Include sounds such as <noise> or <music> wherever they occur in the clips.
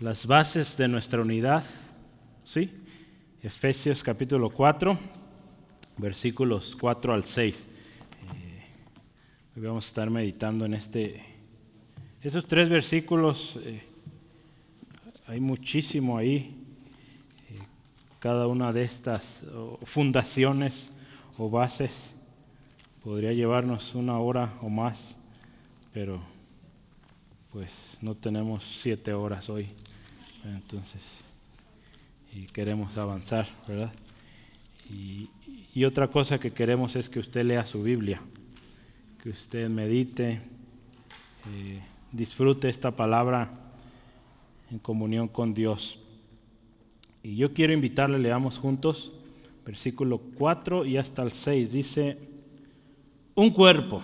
las bases de nuestra unidad, ¿sí? Efesios capítulo 4, versículos 4 al 6. Eh, hoy vamos a estar meditando en este, esos tres versículos, eh, hay muchísimo ahí, eh, cada una de estas fundaciones o bases podría llevarnos una hora o más, pero pues no tenemos siete horas hoy, entonces, y queremos avanzar, ¿verdad? Y, otra cosa que queremos es que usted lea su Biblia, que usted medite, eh, disfrute esta palabra en comunión con Dios. Y yo quiero invitarle, leamos juntos, versículo 4 y hasta el 6, dice, un cuerpo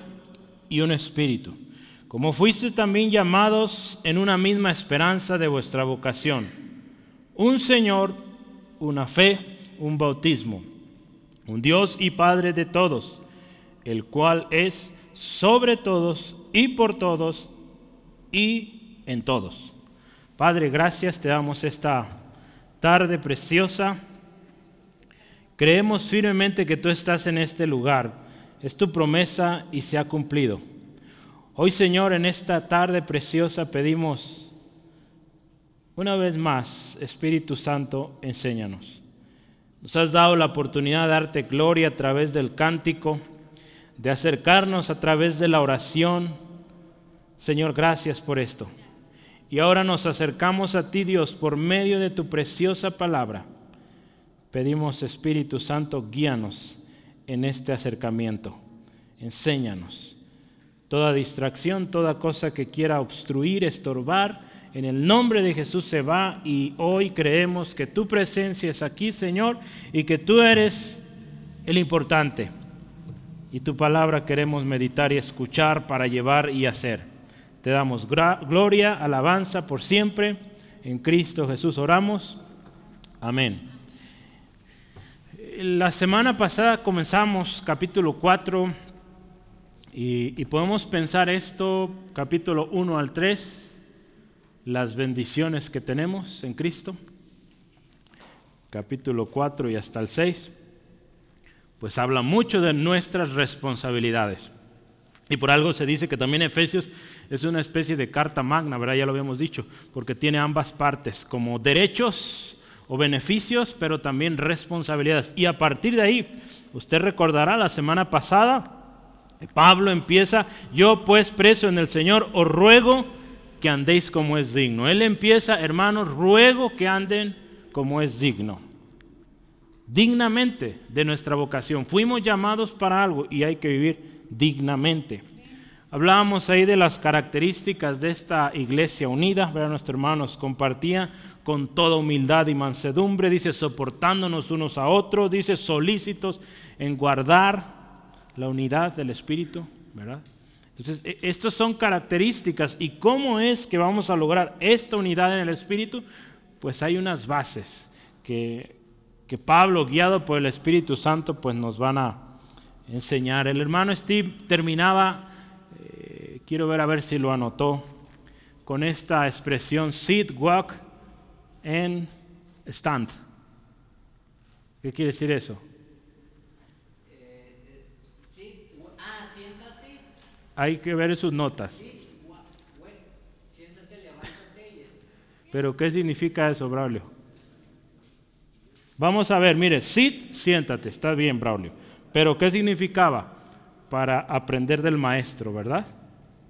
y un espíritu, como fuiste también llamados en una misma esperanza de vuestra vocación, un Señor, una fe, un bautismo, un Dios y Padre de todos, el cual es sobre todos y por todos y en todos. Padre, gracias te damos esta tarde preciosa. Creemos firmemente que tú estás en este lugar es tu promesa y se ha cumplido. Hoy, Señor, en esta tarde preciosa pedimos una vez más, Espíritu Santo, enséñanos. Nos has dado la oportunidad de darte gloria a través del cántico, de acercarnos a través de la oración. Señor, gracias por esto. Y ahora nos acercamos a ti, Dios, por medio de tu preciosa palabra. Pedimos, Espíritu Santo, guíanos en este acercamiento. Enséñanos. Toda distracción, toda cosa que quiera obstruir, estorbar, en el nombre de Jesús se va y hoy creemos que tu presencia es aquí, Señor, y que tú eres el importante. Y tu palabra queremos meditar y escuchar para llevar y hacer. Te damos gloria, alabanza por siempre. En Cristo Jesús oramos. Amén la semana pasada comenzamos capítulo 4 y, podemos pensar esto, capítulo 1 al 3, las bendiciones que tenemos en Cristo, capítulo 4 y hasta el 6, pues habla mucho de nuestras responsabilidades. Y por algo se dice que también Efesios es una especie de carta magna, ¿verdad? Ya lo habíamos dicho, porque tiene ambas partes, como derechos o beneficios, pero también responsabilidades. Y a partir de ahí, usted recordará la semana pasada, Pablo empieza, yo pues preso en el Señor, os ruego que andéis como es digno. Él empieza, hermanos, ruego que anden como es digno. Dignamente de nuestra vocación. Fuimos llamados para algo y hay que vivir dignamente. Hablábamos ahí de las características de esta iglesia unida, ¿verdad? Nuestros hermanos compartían con toda humildad y mansedumbre, dice soportándonos unos a otros, dice solícitos en guardar la unidad del Espíritu, ¿verdad? Entonces, e, estas son características y cómo es que vamos a lograr esta unidad en el Espíritu, pues hay unas bases que, que Pablo, guiado por el Espíritu Santo, pues nos van a enseñar. El hermano Steve terminaba, eh, quiero ver a ver si lo anotó, con esta expresión sit, walk, en stand. ¿Qué quiere decir eso? Hay que ver sus notas. Pero ¿qué significa eso, Braulio? Vamos a ver, mire, sit, siéntate, está bien, Braulio. Pero ¿qué significaba? Para aprender del maestro, ¿verdad?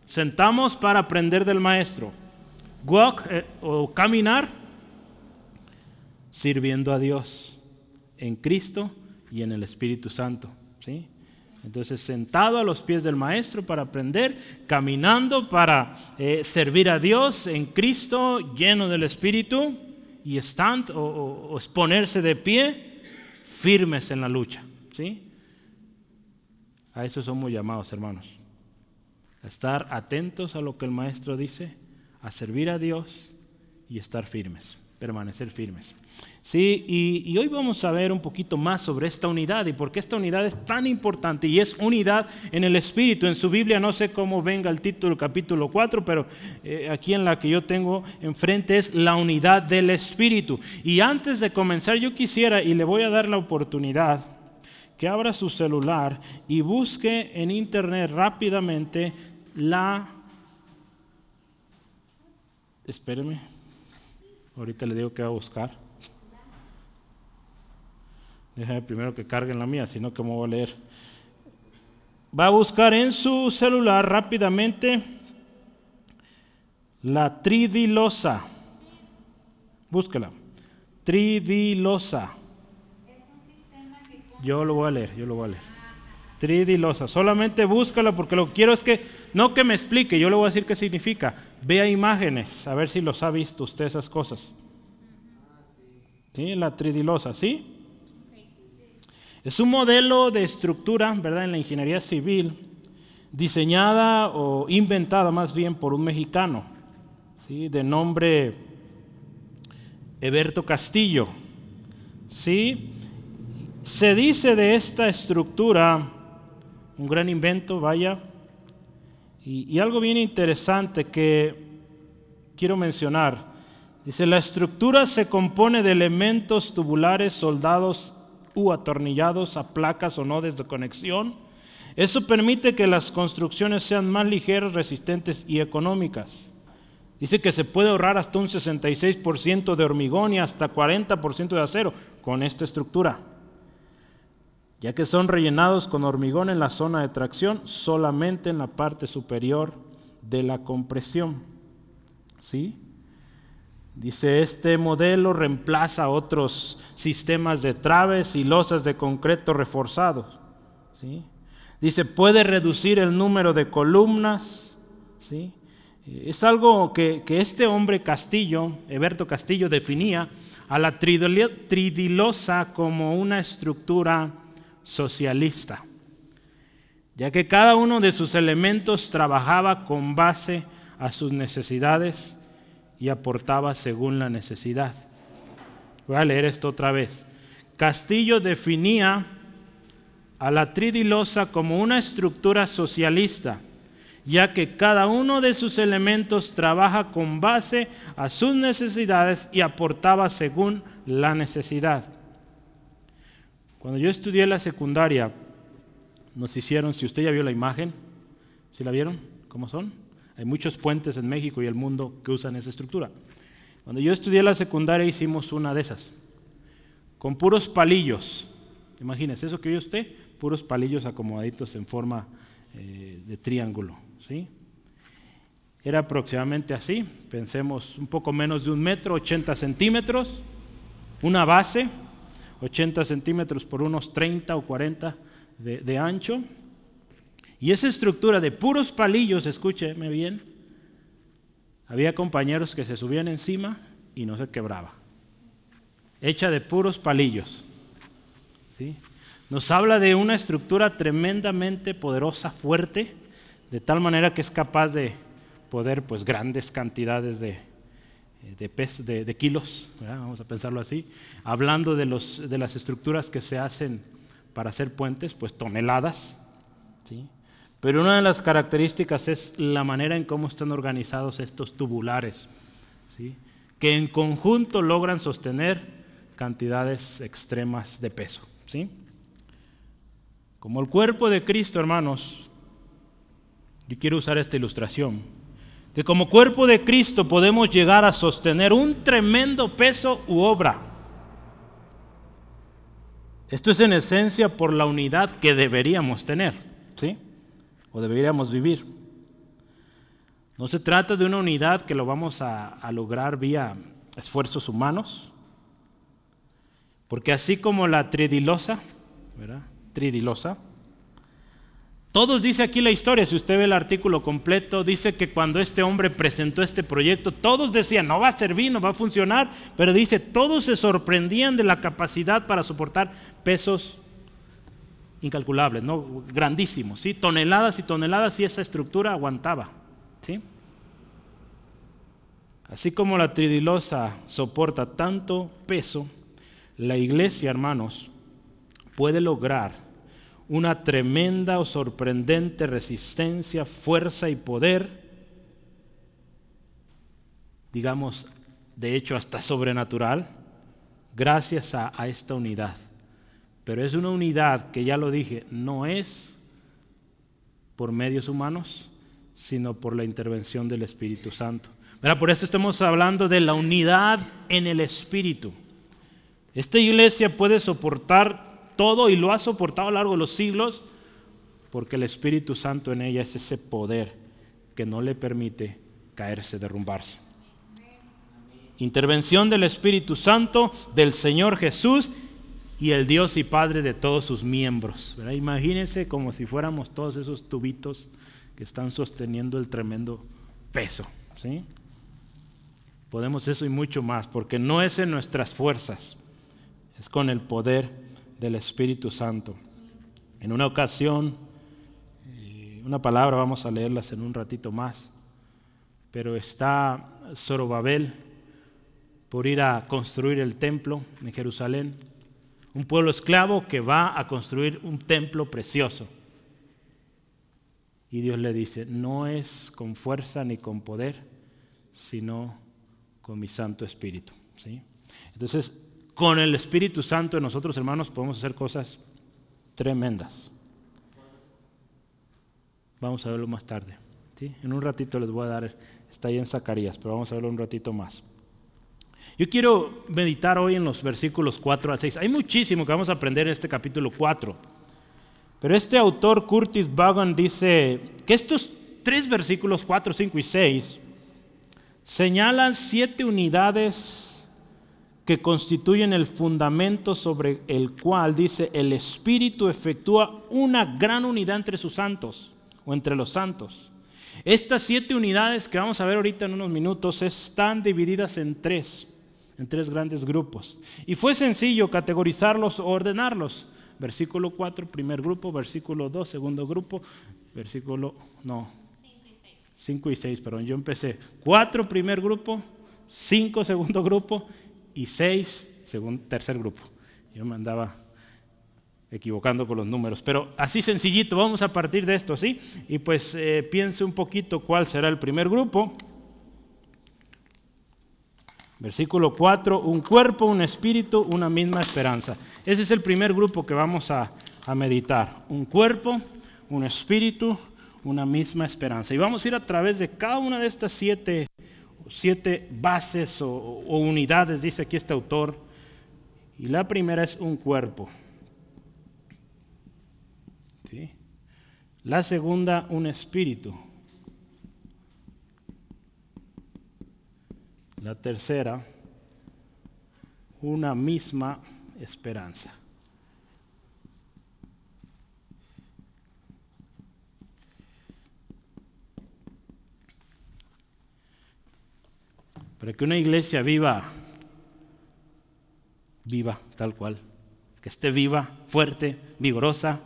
Sentamos para aprender del maestro. Walk eh, o caminar sirviendo a Dios en Cristo y en el Espíritu Santo. ¿sí? Entonces, sentado a los pies del Maestro para aprender, caminando para eh, servir a Dios en Cristo, lleno del Espíritu, y stand o, exponerse de pie, firmes en la lucha. ¿sí? A eso somos llamados, hermanos. A estar atentos a lo que el Maestro dice, a servir a Dios y estar firmes. Permanecer firmes. Sí, y, hoy vamos a ver un poquito más sobre esta unidad y por qué esta unidad es tan importante y es unidad en el Espíritu. En su Biblia no sé cómo venga el título capítulo 4, pero eh, aquí en la que yo tengo enfrente es la unidad del Espíritu. Y antes de comenzar yo quisiera, y le voy a dar la oportunidad, que abra su celular y busque en internet rápidamente la... Espéreme, ahorita le digo que va a buscar. Déjame primero que carguen la mía, sino que me voy a leer. Va a buscar en su celular rápidamente la tridilosa. Búsquela. Tridilosa. Yo lo voy a leer, yo lo voy a leer. Tridilosa. Solamente búscala porque lo que quiero es que, no que me explique, yo le voy a decir qué significa. Vea imágenes, a ver si los ha visto usted esas cosas. ¿Sí? La tridilosa, ¿sí? Es un modelo de estructura, ¿verdad?, en la ingeniería civil, diseñada o inventada más bien por un mexicano, ¿sí? de nombre Eberto Castillo. ¿sí? Se dice de esta estructura, un gran invento, vaya, y, algo bien interesante que quiero mencionar. Dice, la estructura se compone de elementos tubulares soldados u atornillados a placas o nodes de conexión. Eso permite que las construcciones sean más ligeras, resistentes y económicas. Dice que se puede ahorrar hasta un 66% de hormigón y hasta 40% de acero con esta estructura, ya que son rellenados con hormigón en la zona de tracción, solamente en la parte superior de la compresión. ¿Sí? Dice, este modelo reemplaza otros sistemas de traves y losas de concreto reforzados. ¿sí? Dice, puede reducir el número de columnas. ¿sí? Es algo que, este hombre Castillo, Eberto Castillo, definía a la tridilosa como una estructura socialista, ya que cada uno de sus elementos trabajaba con base a sus necesidades y aportaba según la necesidad. Voy a leer esto otra vez. Castillo definía a la tridilosa como una estructura socialista, ya que cada uno de sus elementos trabaja con base a sus necesidades y aportaba según la necesidad. Cuando yo estudié la secundaria, nos hicieron, si usted ya vio la imagen, ¿si la vieron? ¿Cómo son? Hay muchos puentes en México y el mundo que usan esa estructura. Cuando yo estudié la secundaria hicimos una de esas, con puros palillos. Imagínese eso que vio usted, puros palillos acomodaditos en forma eh, de triángulo. ¿sí? Era aproximadamente así, pensemos un poco menos de un metro, 80 centímetros, una base, 80 centímetros por unos 30 o 40 de ancho, y esa estructura de puros palillos, escúcheme bien, había compañeros que se subían encima y no se quebraba. Hecha de puros palillos. ¿sí? Nos habla de una estructura tremendamente poderosa, fuerte, de tal manera que es capaz de poder pues grandes cantidades de, de, de, kilos, vamos a pensarlo así. Hablando de, los, de las estructuras que se hacen para hacer puentes, pues toneladas. ¿sí? Pero una de las características es la manera en cómo están organizados estos tubulares, ¿sí? que en conjunto logran sostener cantidades extremas de peso. ¿sí? Como el cuerpo de Cristo, hermanos, yo quiero usar esta ilustración, que como cuerpo de Cristo podemos llegar a sostener un tremendo peso u obra. Esto es en esencia por la unidad que deberíamos tener. ¿sí? o deberíamos vivir. No se trata de una unidad que lo vamos a, lograr vía esfuerzos humanos, porque así como la tridilosa, ¿verdad? Tridilosa, todos dice aquí la historia, si usted ve el artículo completo, dice que cuando este hombre presentó este proyecto, todos decían, no va a servir, no va a funcionar, pero dice, todos se sorprendían de la capacidad para soportar pesos incalculables, ¿no? grandísimos, ¿sí? toneladas y toneladas y esa estructura aguantaba. ¿sí? Así como la tridilosa soporta tanto peso, la iglesia, hermanos, puede lograr una tremenda o sorprendente resistencia, fuerza y poder, digamos, de hecho hasta sobrenatural, gracias a, esta unidad. Pero es una unidad que ya lo dije, no es por medios humanos, sino por la intervención del Espíritu Santo. Por eso estamos hablando de la unidad en el Espíritu. Esta iglesia puede soportar todo y lo ha soportado a lo largo de los siglos porque el Espíritu Santo en ella es ese poder que no le permite caerse, derrumbarse. Intervención del Espíritu Santo, del Señor Jesús y el Dios y Padre de todos sus miembros. Imagínense como si fuéramos todos esos tubitos que están sosteniendo el tremendo peso. ¿sí? Podemos eso y mucho más, porque no es en nuestras fuerzas, es con el poder del Espíritu Santo. En una ocasión, eh, una palabra, vamos a leerlas en un ratito más, pero está Zorobabel por ir a construir el templo en Jerusalén, un pueblo esclavo que va a construir un templo precioso. Y Dios le dice, no es con fuerza ni con poder, sino con mi Santo Espíritu. ¿sí? Entonces, con el Espíritu Santo en nosotros, hermanos, podemos hacer cosas tremendas. Vamos a verlo más tarde. ¿sí? En un ratito les voy a dar, está ahí en Zacarías, pero vamos a verlo un ratito más. Yo quiero meditar hoy en los versículos 4 al 6. Hay muchísimo que vamos a aprender en este capítulo 4. Pero este autor, Curtis Vaughan, dice que estos tres versículos, 4, 5 y 6, señalan siete unidades que constituyen el fundamento sobre el cual, dice, el Espíritu efectúa una gran unidad entre sus santos o entre los santos. Estas siete unidades que vamos a ver ahorita en unos minutos están divididas en tres, en tres grandes grupos. Y fue sencillo categorizarlos o ordenarlos. Versículo 4, primer grupo, versículo 2, segundo grupo, versículo, no, 5 y 6, perdón, yo empecé 4 primer grupo, 5 segundo grupo y 6 tercer grupo. Yo me andaba equivocando con los números, pero así sencillito, vamos a partir de esto, ¿sí? Y pues eh, piense un poquito cuál será el primer grupo. Versículo 4, un cuerpo, un espíritu, una misma esperanza. Ese es el primer grupo que vamos a, a meditar. Un cuerpo, un espíritu, una misma esperanza. Y vamos a ir a través de cada una de estas siete, siete bases o, unidades, dice aquí este autor. Y la primera es un cuerpo. La segunda, un espíritu. La tercera, una misma esperanza. Para que una iglesia viva, viva tal cual, que esté viva, fuerte, vigorosa,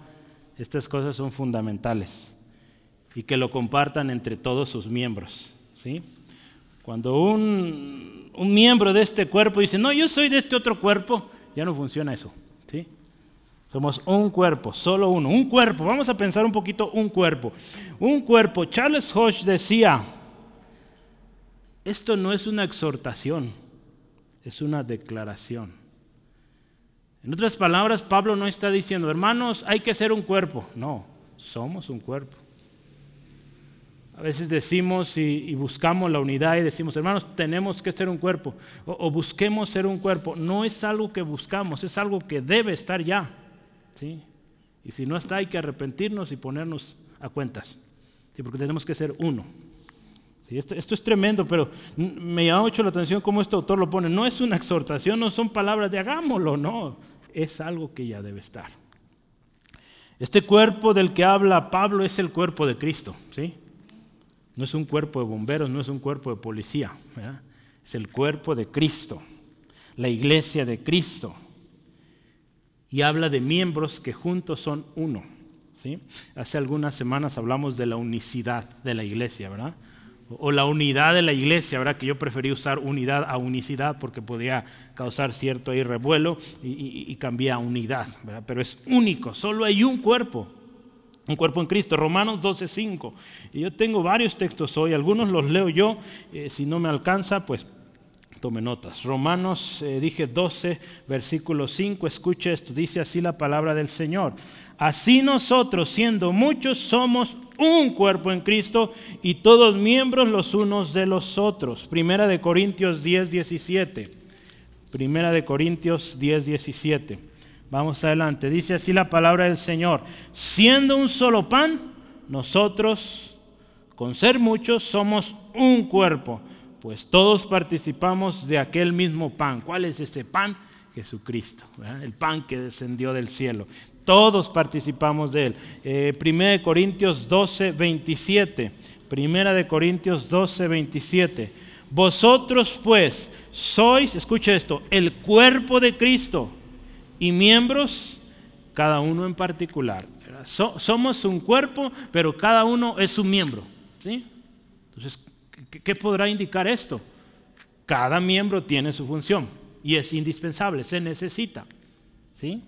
estas cosas son fundamentales y que lo compartan entre todos sus miembros. ¿sí? Cuando un, miembro de este cuerpo dice, no, yo soy de este otro cuerpo, ya no funciona eso. ¿sí? Somos un cuerpo, solo uno, un cuerpo. Vamos a pensar un poquito un cuerpo. Un cuerpo. Charles Hodge decía, esto no es una exhortación, es una declaración. En otras palabras, Pablo no está diciendo, hermanos, hay que ser un cuerpo. No, somos un cuerpo. A veces decimos y, buscamos la unidad y decimos, hermanos, tenemos que ser un cuerpo o, busquemos ser un cuerpo. No es algo que buscamos, es algo que debe estar ya. ¿sí? Y si no está, hay que arrepentirnos y ponernos a cuentas, porque tenemos que ser uno esto, es tremendo, pero me llama mucho la atención cómo este autor lo pone. No es una exhortación, no son palabras de hagámoslo, no, es algo que ya debe estar. Este cuerpo del que habla Pablo es el cuerpo de Cristo, ¿sí? No es un cuerpo de bomberos, no es un cuerpo de policía, es el cuerpo de Cristo, la iglesia de Cristo. Y habla de miembros que juntos son uno. ¿sí? Hace algunas semanas hablamos de la unicidad de la iglesia, ¿verdad? O la unidad de la iglesia, ¿verdad? Que yo preferí usar unidad a unicidad porque podía causar cierto ahí revuelo y, y, cambié a unidad, ¿verdad? Pero es único, solo hay un cuerpo, un cuerpo en Cristo. Romanos 12:5. Y yo tengo varios textos hoy, algunos los leo yo, eh, si no me alcanza, pues tome notas. Romanos, eh, dije 12, versículo 5, escuche esto, dice así la palabra del Señor. Así nosotros, siendo muchos, somos un cuerpo en Cristo y todos miembros los unos de los otros. Primera de Corintios 10, 17. Primera de Corintios 10, 17. Vamos adelante. Dice así la palabra del Señor. Siendo un solo pan, nosotros, con ser muchos, somos un cuerpo, pues todos participamos de aquel mismo pan. ¿Cuál es ese pan? Jesucristo, el pan que descendió del cielo. Todos participamos de él. Eh, primera de Corintios 12, 27. Primera de Corintios 12, 27. Vosotros pues sois, escucha esto, el cuerpo de Cristo y miembros, cada uno en particular. somos un cuerpo, pero cada uno es un miembro. ¿sí? Entonces, ¿qué podrá indicar esto? Cada miembro tiene su función y es indispensable, se necesita. ¿Sí?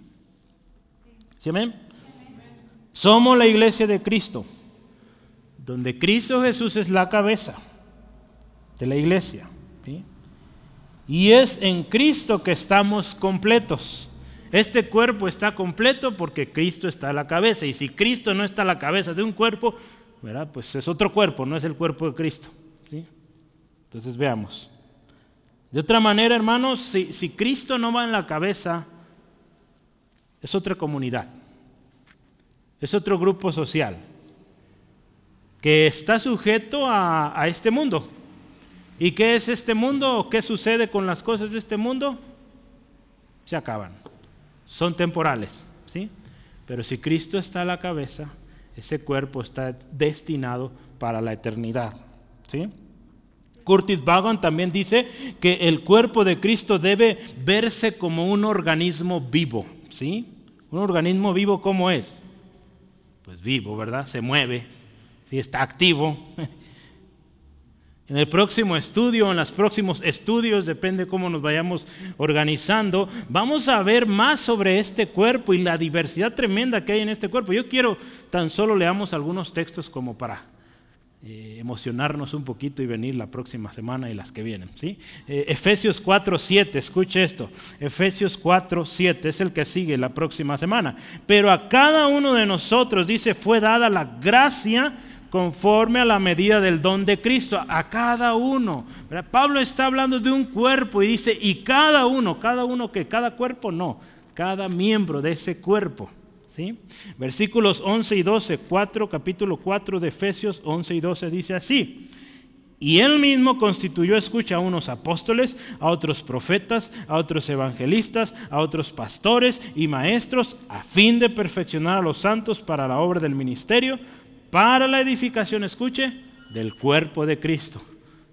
¿Sí amén? Somos la iglesia de Cristo, donde Cristo Jesús es la cabeza de la iglesia. Y es en Cristo que estamos completos. Este cuerpo está completo porque Cristo está a la cabeza. Y si Cristo no está a la cabeza de un cuerpo, ¿verdad? pues es otro cuerpo, no es el cuerpo de Cristo. ¿sí? Entonces veamos. De otra manera, hermanos, si, si Cristo no va en la cabeza, es otra comunidad, es otro grupo social que está sujeto a, este mundo. ¿Y qué es este mundo? ¿Qué sucede con las cosas de este mundo? Se acaban. Son temporales, ¿sí? Pero si Cristo está a la cabeza, ese cuerpo está destinado para la eternidad, ¿sí? Curtis Vaughan también dice que el cuerpo de Cristo debe verse como un organismo vivo, ¿sí? Un organismo vivo, ¿cómo es? Pues vivo, ¿verdad? Se mueve, ¿sí? está activo. <laughs> En el próximo estudio, en los próximos estudios, depende cómo nos vayamos organizando, vamos a ver más sobre este cuerpo y la diversidad tremenda que hay en este cuerpo. Yo quiero tan solo leamos algunos textos como para eh, emocionarnos un poquito y venir la próxima semana y las que vienen. ¿sí? Eh, Efesios 4, 7, escuche esto. Efesios 4, 7 es el que sigue la próxima semana. Pero a cada uno de nosotros, dice, fue dada la gracia conforme a la medida del don de Cristo, a cada uno. Pablo está hablando de un cuerpo y dice, y cada uno, cada uno que, cada cuerpo no, cada miembro de ese cuerpo. Versículos 11 y 12, 4, capítulo 4 de Efesios 11 y 12 dice así. Y él mismo constituyó, escucha, a unos apóstoles, a otros profetas, a otros evangelistas, a otros pastores y maestros, a fin de perfeccionar a los santos para la obra del ministerio, para la edificación, escuche, del cuerpo de Cristo.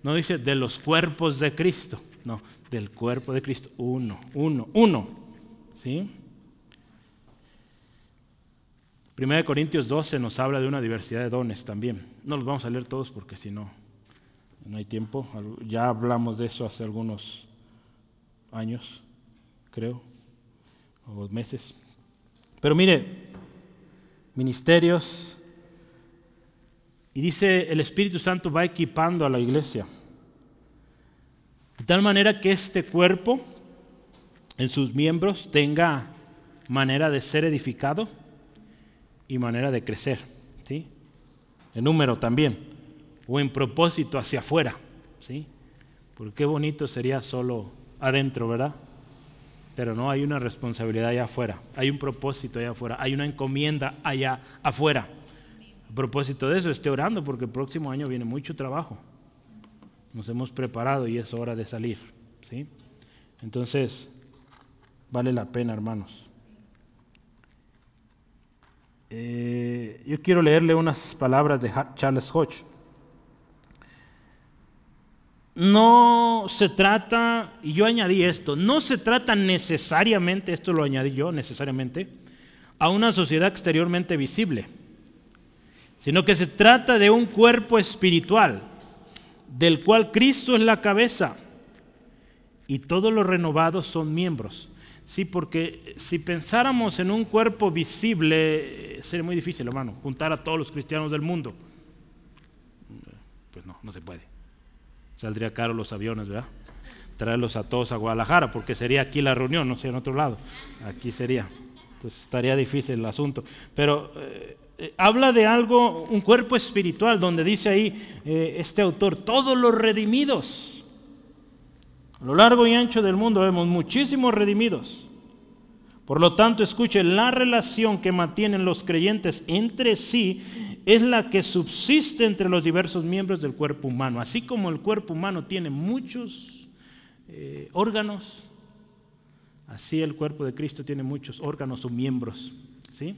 No dice de los cuerpos de Cristo, no, del cuerpo de Cristo. Uno, uno, uno. ¿Sí? 1 Corintios 12 nos habla de una diversidad de dones también. No los vamos a leer todos porque si no, no hay tiempo. Ya hablamos de eso hace algunos años, creo, o meses. Pero mire, ministerios, y dice el Espíritu Santo va equipando a la iglesia. De tal manera que este cuerpo en sus miembros tenga manera de ser edificado y manera de crecer, ¿sí? En número también, o en propósito hacia afuera, ¿sí? Porque qué bonito sería solo adentro, ¿verdad? Pero no hay una responsabilidad allá afuera, hay un propósito allá afuera, hay una encomienda allá afuera. A propósito de eso, esté orando porque el próximo año viene mucho trabajo. Nos hemos preparado y es hora de salir, ¿sí? Entonces, vale la pena, hermanos. Eh, yo quiero leerle unas palabras de Charles Hodge. No se trata, y yo añadí esto, no se trata necesariamente, esto lo añadí yo necesariamente, a una sociedad exteriormente visible, sino que se trata de un cuerpo espiritual, del cual Cristo es la cabeza, y todos los renovados son miembros. Sí, porque si pensáramos en un cuerpo visible, sería muy difícil, hermano, juntar a todos los cristianos del mundo. Pues no, no se puede. Saldría caro los aviones, ¿verdad? Traerlos a todos a Guadalajara, porque sería aquí la reunión, no sé, en otro lado. Aquí sería. Entonces estaría difícil el asunto. Pero eh, eh, habla de algo, un cuerpo espiritual, donde dice ahí eh, este autor, todos los redimidos. A lo largo y ancho del mundo vemos muchísimos redimidos. Por lo tanto, escuche, la relación que mantienen los creyentes entre sí es la que subsiste entre los diversos miembros del cuerpo humano. Así como el cuerpo humano tiene muchos órganos, así el cuerpo de Cristo tiene muchos órganos o miembros. ¿sí?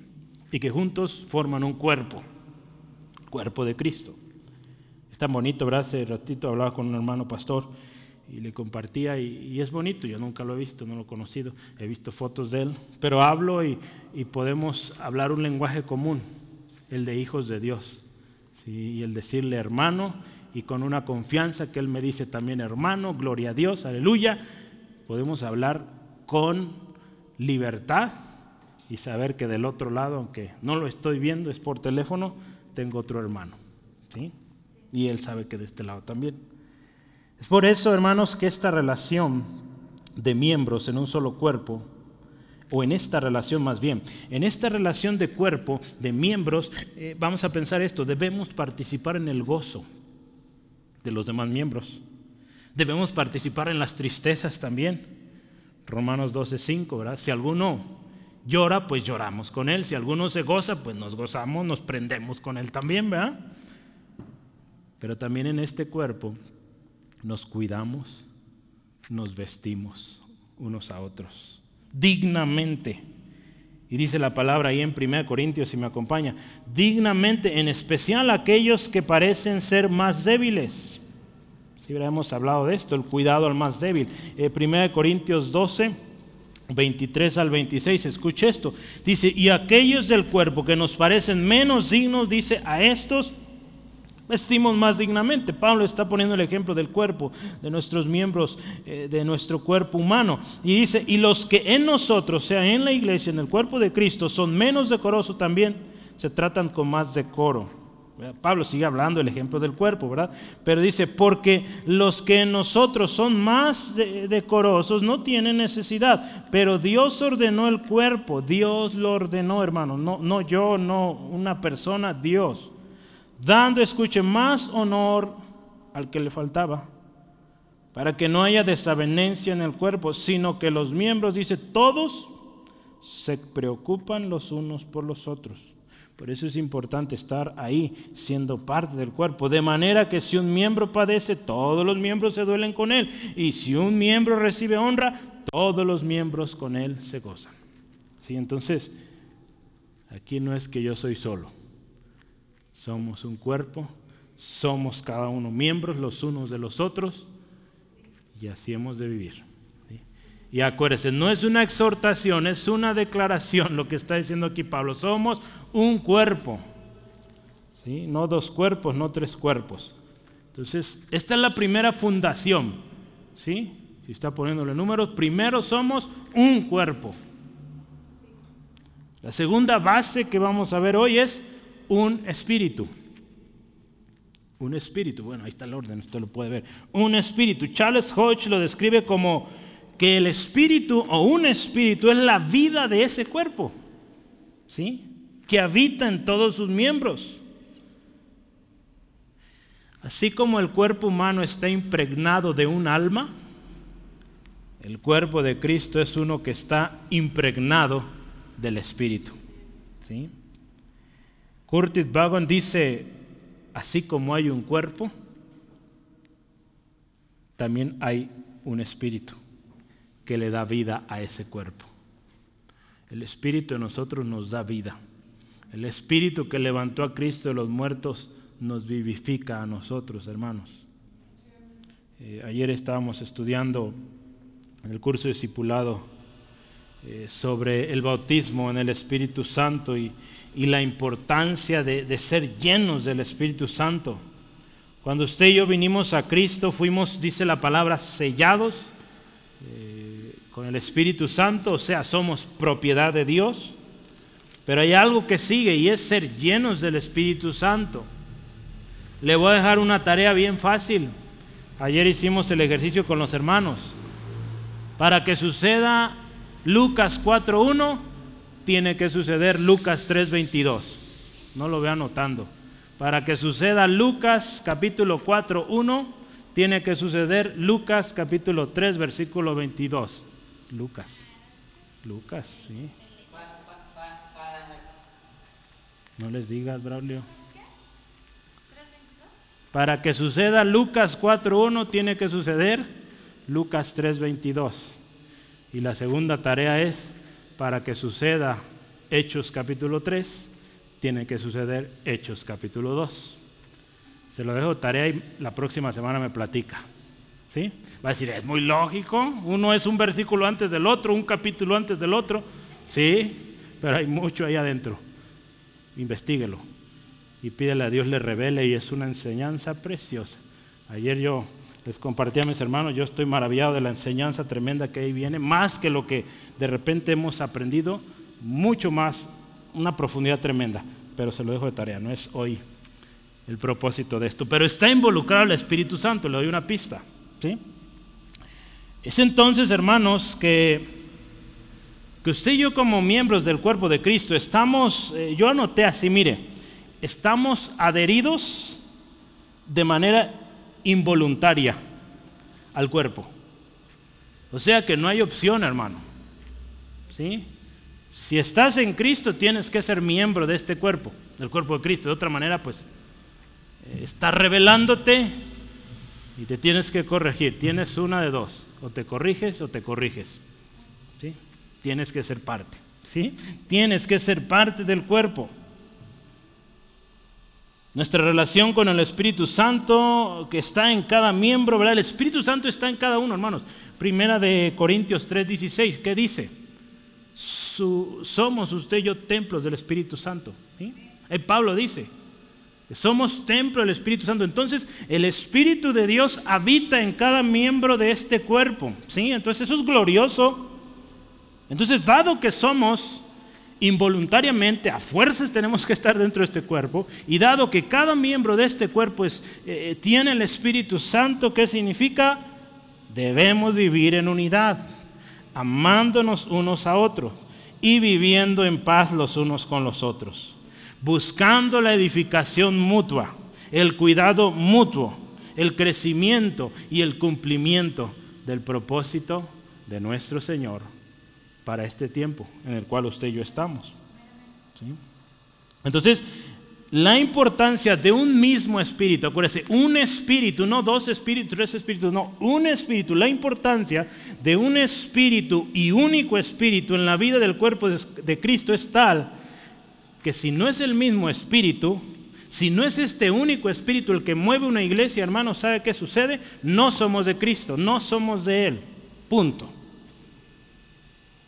y que juntos forman un cuerpo, cuerpo de Cristo. Es tan bonito, ¿verdad? Hace ratito hablaba con un hermano pastor y le compartía y, es bonito, yo nunca lo he visto, no lo he conocido, he visto fotos de él, pero hablo y, podemos hablar un lenguaje común, el de hijos de Dios, y el decirle hermano y con una confianza que él me dice también hermano, gloria a Dios, aleluya, podemos hablar con libertad y saber que del otro lado, aunque no lo estoy viendo, es por teléfono, tengo otro hermano. ¿sí? Y él sabe que de este lado también. Es por eso, hermanos, que esta relación de miembros en un solo cuerpo, o en esta relación más bien, en esta relación de cuerpo, de miembros, eh, vamos a pensar esto, debemos participar en el gozo de los demás miembros. Debemos participar en las tristezas también. Romanos 12:5, ¿verdad? Si alguno llora, pues lloramos con él. Si alguno se goza, pues nos gozamos, nos prendemos con él también, ¿verdad? Pero también en este cuerpo nos cuidamos, nos vestimos unos a otros, dignamente. Y dice la palabra ahí en 1 Corintios, si me acompaña, dignamente, en especial aquellos que parecen ser más débiles. Si hubiéramos hablado de esto, el cuidado al más débil. 1 eh, Corintios 12 23 al 26, escuche esto. Dice, y aquellos del cuerpo que nos parecen menos dignos, dice, a estos vestimos más dignamente. Pablo está poniendo el ejemplo del cuerpo, de nuestros miembros, eh, de nuestro cuerpo humano. Y dice, y los que en nosotros, sea en la iglesia, en el cuerpo de Cristo, son menos decorosos también, se tratan con más decoro. Pablo sigue hablando el ejemplo del cuerpo, ¿verdad? Pero dice, porque los que en nosotros son más decorosos no tienen necesidad, pero Dios ordenó el cuerpo, Dios lo ordenó, hermano, no, no yo, no una persona, Dios, dando, escuche, más honor al que le faltaba, para que no haya desavenencia en el cuerpo, sino que los miembros, dice, todos se preocupan los unos por los otros. Por eso es importante estar ahí, siendo parte del cuerpo. De manera que si un miembro padece, todos los miembros se duelen con él. Y si un miembro recibe honra, todos los miembros con él se gozan. ¿Sí? Entonces, aquí no es que yo soy solo. Somos un cuerpo, somos cada uno miembros los unos de los otros y así hemos de vivir. Y acuérdense, no es una exhortación, es una declaración lo que está diciendo aquí Pablo. Somos un cuerpo. ¿sí? No dos cuerpos, no tres cuerpos. Entonces, esta es la primera fundación. ¿sí? Si está poniéndole números, primero somos un cuerpo. La segunda base que vamos a ver hoy es un espíritu. Un espíritu, bueno, ahí está el orden, usted lo puede ver. Un espíritu. Charles Hodge lo describe como que el espíritu o un espíritu es la vida de ese cuerpo, ¿sí? Que habita en todos sus miembros. Así como el cuerpo humano está impregnado de un alma, el cuerpo de Cristo es uno que está impregnado del espíritu, ¿sí? Curtis Vaughan dice, así como hay un cuerpo, también hay un espíritu que le da vida a ese cuerpo. El Espíritu de nosotros nos da vida. El Espíritu que levantó a Cristo de los muertos nos vivifica a nosotros, hermanos. Eh, ayer estábamos estudiando en el curso discipulado eh, sobre el bautismo en el Espíritu Santo y, la importancia de, de ser llenos del Espíritu Santo. Cuando usted y yo vinimos a Cristo, fuimos, dice la palabra, sellados eh, con el Espíritu Santo, o sea, somos propiedad de Dios. Pero hay algo que sigue y es ser llenos del Espíritu Santo. Le voy a dejar una tarea bien fácil. Ayer hicimos el ejercicio con los hermanos. Para que suceda Lucas 4.1, tiene que suceder Lucas 3.22. No lo vea anotando. Para que suceda Lucas capítulo 4, 1, tiene que suceder Lucas capítulo 3, versículo 22. Lucas. Lucas, sí. No les digas, Braulio. Para que suceda Lucas 4.1 tiene que suceder Lucas 3.22. Y la segunda tarea es, para que suceda Hechos capítulo 3, tiene que suceder Hechos capítulo 2. Se lo dejo tarea y la próxima semana me platica. ¿Sí? Va a decir, es muy lógico, uno es un versículo antes del otro, un capítulo antes del otro. Sí, pero hay mucho ahí adentro. Investíguelo y pídele a Dios le revele y es una enseñanza preciosa. Ayer yo les compartí a mis hermanos, yo estoy maravillado de la enseñanza tremenda que ahí viene, más que lo que de repente hemos aprendido, mucho más una profundidad tremenda, pero se lo dejo de tarea, no es hoy el propósito de esto. Pero está involucrado el Espíritu Santo, le doy una pista. ¿sí? Es entonces, hermanos, que, que usted y yo como miembros del cuerpo de Cristo estamos, eh, yo anoté así, mire, estamos adheridos de manera involuntaria al cuerpo. O sea que no hay opción, hermano. ¿Sí? Si estás en Cristo, tienes que ser miembro de este cuerpo, del cuerpo de Cristo. De otra manera, pues, eh, estás revelándote y te tienes que corregir. Tienes una de dos, o te corriges o te corriges. ¿Sí? Tienes que ser parte. ¿Sí? Tienes que ser parte del cuerpo. Nuestra relación con el Espíritu Santo que está en cada miembro, ¿verdad? El Espíritu Santo está en cada uno, hermanos. Primera de Corintios 3:16, ¿qué dice? somos usted y yo templos del Espíritu Santo. ¿sí? Pablo dice, somos templo del Espíritu Santo. Entonces, el Espíritu de Dios habita en cada miembro de este cuerpo. ¿sí? Entonces, eso es glorioso. Entonces, dado que somos involuntariamente, a fuerzas tenemos que estar dentro de este cuerpo, y dado que cada miembro de este cuerpo es, eh, tiene el Espíritu Santo, ¿qué significa? Debemos vivir en unidad, amándonos unos a otros y viviendo en paz los unos con los otros, buscando la edificación mutua, el cuidado mutuo, el crecimiento y el cumplimiento del propósito de nuestro Señor para este tiempo en el cual usted y yo estamos. Entonces, la importancia de un mismo espíritu, acuérdese, un espíritu, no dos espíritus, tres espíritus, no, un espíritu, la importancia de un espíritu y único espíritu en la vida del cuerpo de Cristo es tal que si no es el mismo espíritu, si no es este único espíritu el que mueve una iglesia, hermano, ¿sabe qué sucede? No somos de Cristo, no somos de Él. Punto.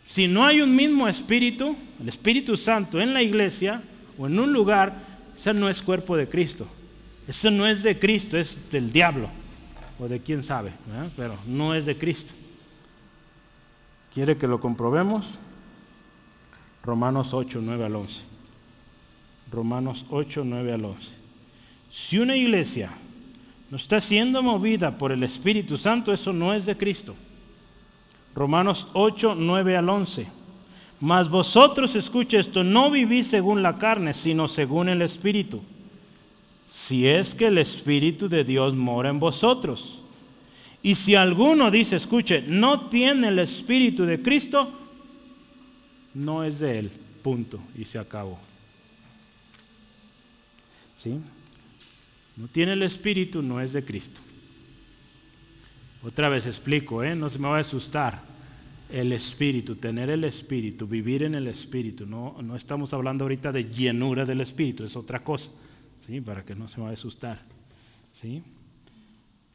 Si no hay un mismo espíritu, el Espíritu Santo en la iglesia o en un lugar, ese no es cuerpo de Cristo. Eso no es de Cristo, es del diablo. O de quién sabe, pero no es de Cristo. ¿Quiere que lo comprobemos? Romanos 8, 9 al 11. Romanos 8, 9 al 11. Si una iglesia no está siendo movida por el Espíritu Santo, eso no es de Cristo. Romanos 8, 9 al 11. Mas vosotros, escuche esto, no vivís según la carne, sino según el Espíritu. Si es que el Espíritu de Dios mora en vosotros. Y si alguno dice, escuche, no tiene el Espíritu de Cristo, no es de él. Punto. Y se acabó. ¿Sí? No tiene el Espíritu, no es de Cristo. Otra vez explico, ¿eh? no se me va a asustar el Espíritu, tener el Espíritu, vivir en el Espíritu. No, no estamos hablando ahorita de llenura del Espíritu, es otra cosa, para que no se me vaya a asustar. ¿sí?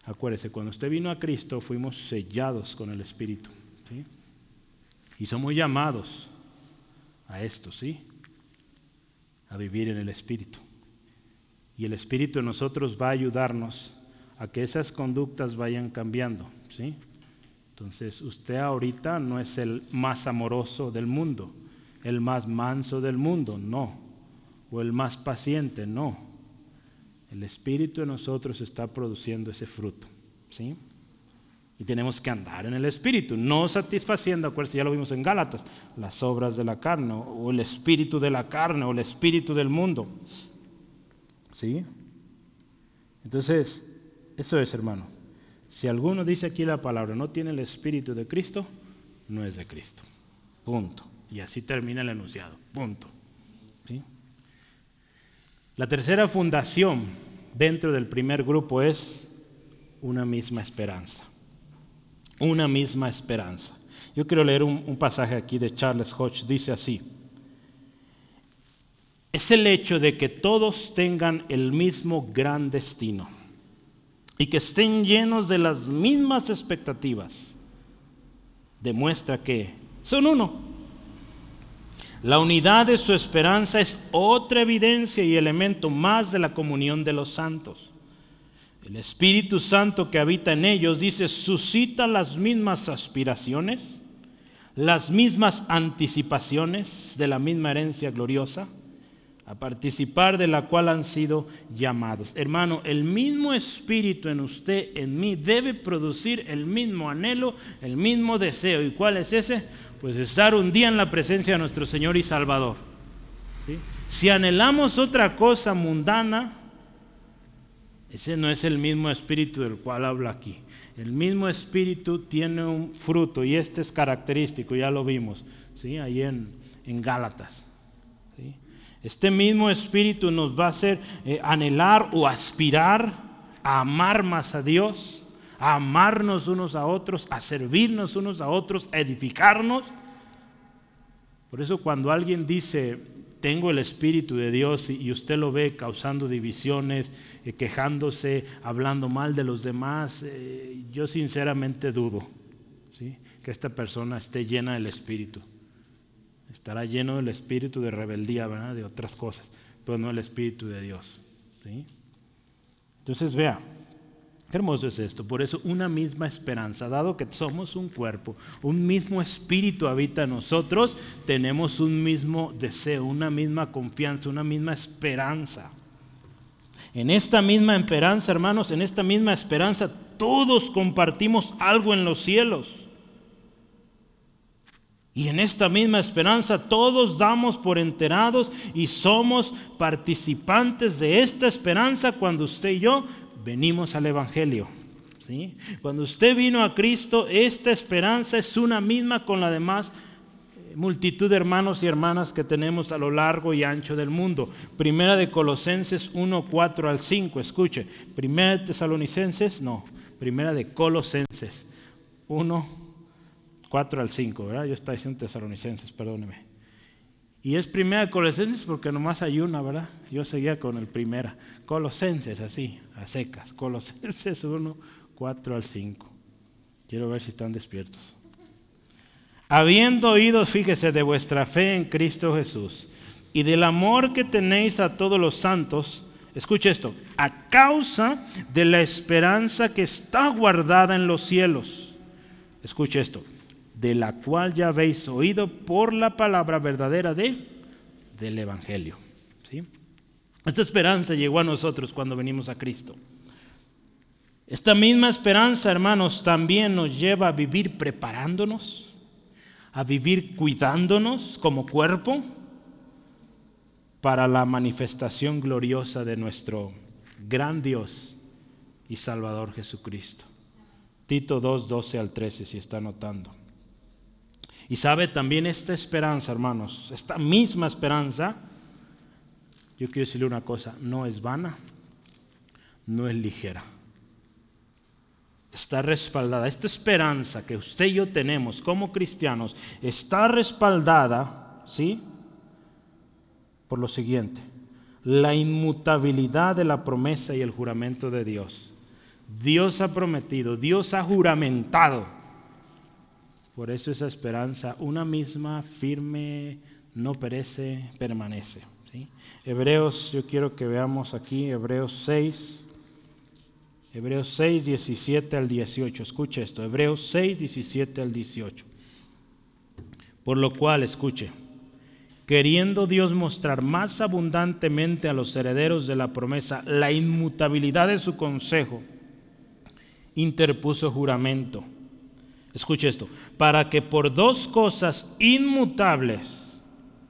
Acuérdese, cuando usted vino a Cristo fuimos sellados con el Espíritu. Y somos llamados a esto. A vivir en el Espíritu. Y el Espíritu en nosotros va a ayudarnos a que esas conductas vayan cambiando, ¿sí? Entonces, usted ahorita no es el más amoroso del mundo, el más manso del mundo, no. O el más paciente, no. El Espíritu en nosotros está produciendo ese fruto, ¿sí? Y tenemos que andar en el Espíritu, no satisfaciendo, acuérdense, ya lo vimos en Gálatas, las obras de la carne, o el espíritu de la carne, o el espíritu del mundo. ¿Sí? Entonces, eso es, hermano. Si alguno dice aquí la palabra, no tiene el Espíritu de Cristo, no es de Cristo. Punto. Y así termina el enunciado. Punto. ¿Sí? La tercera fundación dentro del primer grupo es una misma esperanza. Una misma esperanza. Yo quiero leer un, un pasaje aquí de Charles Hodge. Dice así. Es el hecho de que todos tengan el mismo gran destino y que estén llenos de las mismas expectativas, demuestra que son uno. La unidad de su esperanza es otra evidencia y elemento más de la comunión de los santos. El Espíritu Santo que habita en ellos, dice, suscita las mismas aspiraciones, las mismas anticipaciones de la misma herencia gloriosa a participar de la cual han sido llamados. Hermano, el mismo espíritu en usted, en mí, debe producir el mismo anhelo, el mismo deseo. ¿Y cuál es ese? Pues estar un día en la presencia de nuestro Señor y Salvador. Si anhelamos otra cosa mundana, ese no es el mismo espíritu del cual habla aquí. El mismo espíritu tiene un fruto y este es característico, ya lo vimos, ¿sí? ahí en, en Gálatas. ¿Sí? Este mismo espíritu nos va a hacer eh, anhelar o aspirar a amar más a Dios, a amarnos unos a otros, a servirnos unos a otros, a edificarnos. Por eso cuando alguien dice, tengo el Espíritu de Dios y usted lo ve causando divisiones, eh, quejándose, hablando mal de los demás, eh, yo sinceramente dudo que esta persona esté llena del Espíritu estará lleno del espíritu de rebeldía. De otras cosas, pero no el espíritu de Dios. ¿sí? Entonces, vea, qué hermoso es esto. Por eso, una misma esperanza, dado que somos un cuerpo, un mismo espíritu habita en nosotros, tenemos un mismo deseo, una misma confianza, una misma esperanza. En esta misma esperanza, hermanos, en esta misma esperanza, todos compartimos algo en los cielos. Y en esta misma esperanza todos damos por enterados y somos participantes de esta esperanza cuando usted y yo venimos al Evangelio. ¿sí? Cuando usted vino a Cristo, esta esperanza es una misma con la demás eh, multitud de hermanos y hermanas que tenemos a lo largo y ancho del mundo. Primera de Colosenses 1, 4 al 5, escuche. Primera de Tesalonicenses, no. Primera de Colosenses 1, 4 al 5, ¿verdad? Yo estaba diciendo tesalonicenses, perdóneme. Y es primera Colosenses porque nomás hay una, ¿verdad? Yo seguía con el primera. Colosenses, así, a secas. Colosenses <laughs> 1, 4 al 5. Quiero ver si están despiertos. Habiendo oído, fíjese, de vuestra fe en Cristo Jesús y del amor que tenéis a todos los santos, escuche esto, a causa de la esperanza que está guardada en los cielos. Escuche esto de la cual ya habéis oído por la palabra verdadera de, del Evangelio. ¿sí? Esta esperanza llegó a nosotros cuando venimos a Cristo. Esta misma esperanza, hermanos, también nos lleva a vivir preparándonos, a vivir cuidándonos como cuerpo para la manifestación gloriosa de nuestro gran Dios y Salvador Jesucristo. Tito 2, 12 al 13, si está notando. Y sabe también esta esperanza, hermanos, esta misma esperanza, yo quiero decirle una cosa, no es vana, no es ligera. Está respaldada. Esta esperanza que usted y yo tenemos como cristianos está respaldada, ¿sí? Por lo siguiente, la inmutabilidad de la promesa y el juramento de Dios. Dios ha prometido, Dios ha juramentado por eso esa esperanza, una misma, firme, no perece, permanece. Hebreos, yo quiero que veamos aquí, Hebreos 6, Hebreos 6, 17 al 18. Escuche esto, Hebreos 6, 17 al 18. Por lo cual, escuche, queriendo Dios mostrar más abundantemente a los herederos de la promesa la inmutabilidad de su consejo, interpuso juramento. Escuche esto, para que por dos cosas inmutables,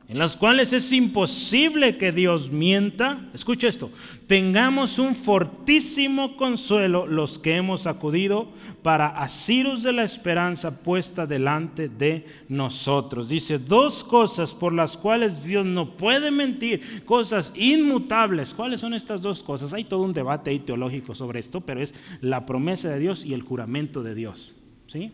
en las cuales es imposible que Dios mienta, escuche esto, tengamos un fortísimo consuelo los que hemos acudido para asiros de la esperanza puesta delante de nosotros. Dice dos cosas por las cuales Dios no puede mentir, cosas inmutables. ¿Cuáles son estas dos cosas? Hay todo un debate teológico sobre esto, pero es la promesa de Dios y el juramento de Dios. ¿Sí?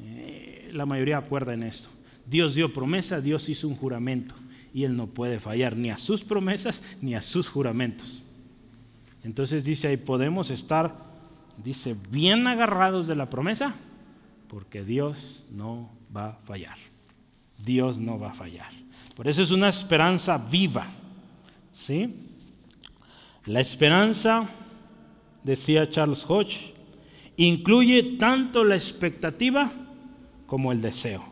Eh, la mayoría acuerda en esto. Dios dio promesa, Dios hizo un juramento y Él no puede fallar ni a sus promesas ni a sus juramentos. Entonces dice ahí, podemos estar, dice, bien agarrados de la promesa porque Dios no va a fallar. Dios no va a fallar. Por eso es una esperanza viva. ¿Sí? La esperanza, decía Charles Hodge, incluye tanto la expectativa como el deseo.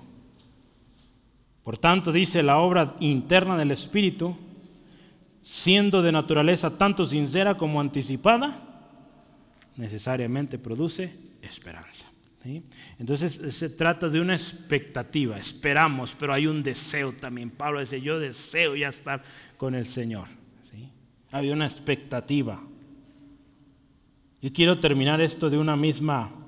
Por tanto, dice la obra interna del Espíritu, siendo de naturaleza tanto sincera como anticipada, necesariamente produce esperanza. Entonces se trata de una expectativa, esperamos, pero hay un deseo también. Pablo dice, yo deseo ya estar con el Señor. ¿sí? Hay una expectativa. Yo quiero terminar esto de una misma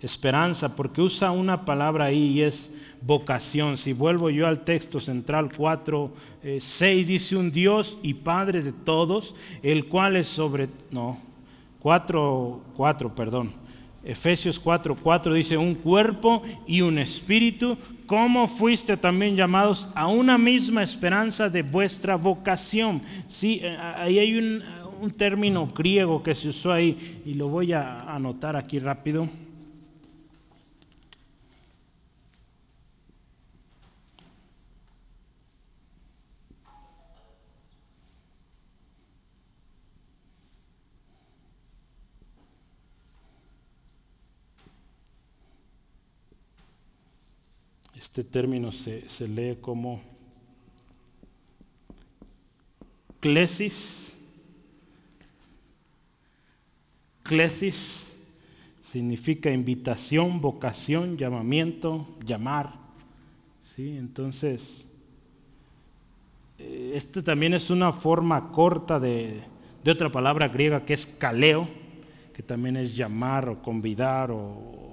esperanza, porque usa una palabra ahí y es vocación. Si vuelvo yo al texto central 4, 6, eh, dice un Dios y Padre de todos, el cual es sobre, no, 4, 4, perdón. Efesios 4, 4 dice un cuerpo y un espíritu, como fuiste también llamados a una misma esperanza de vuestra vocación. Sí, eh, ahí hay un, un término griego que se usó ahí y lo voy a anotar aquí rápido. Este término se, lee como clesis. Clesis significa invitación, vocación, llamamiento, llamar. ¿sí? Entonces, eh, este también es una forma corta de, de otra palabra griega que es kaleo, que también es llamar o convidar o,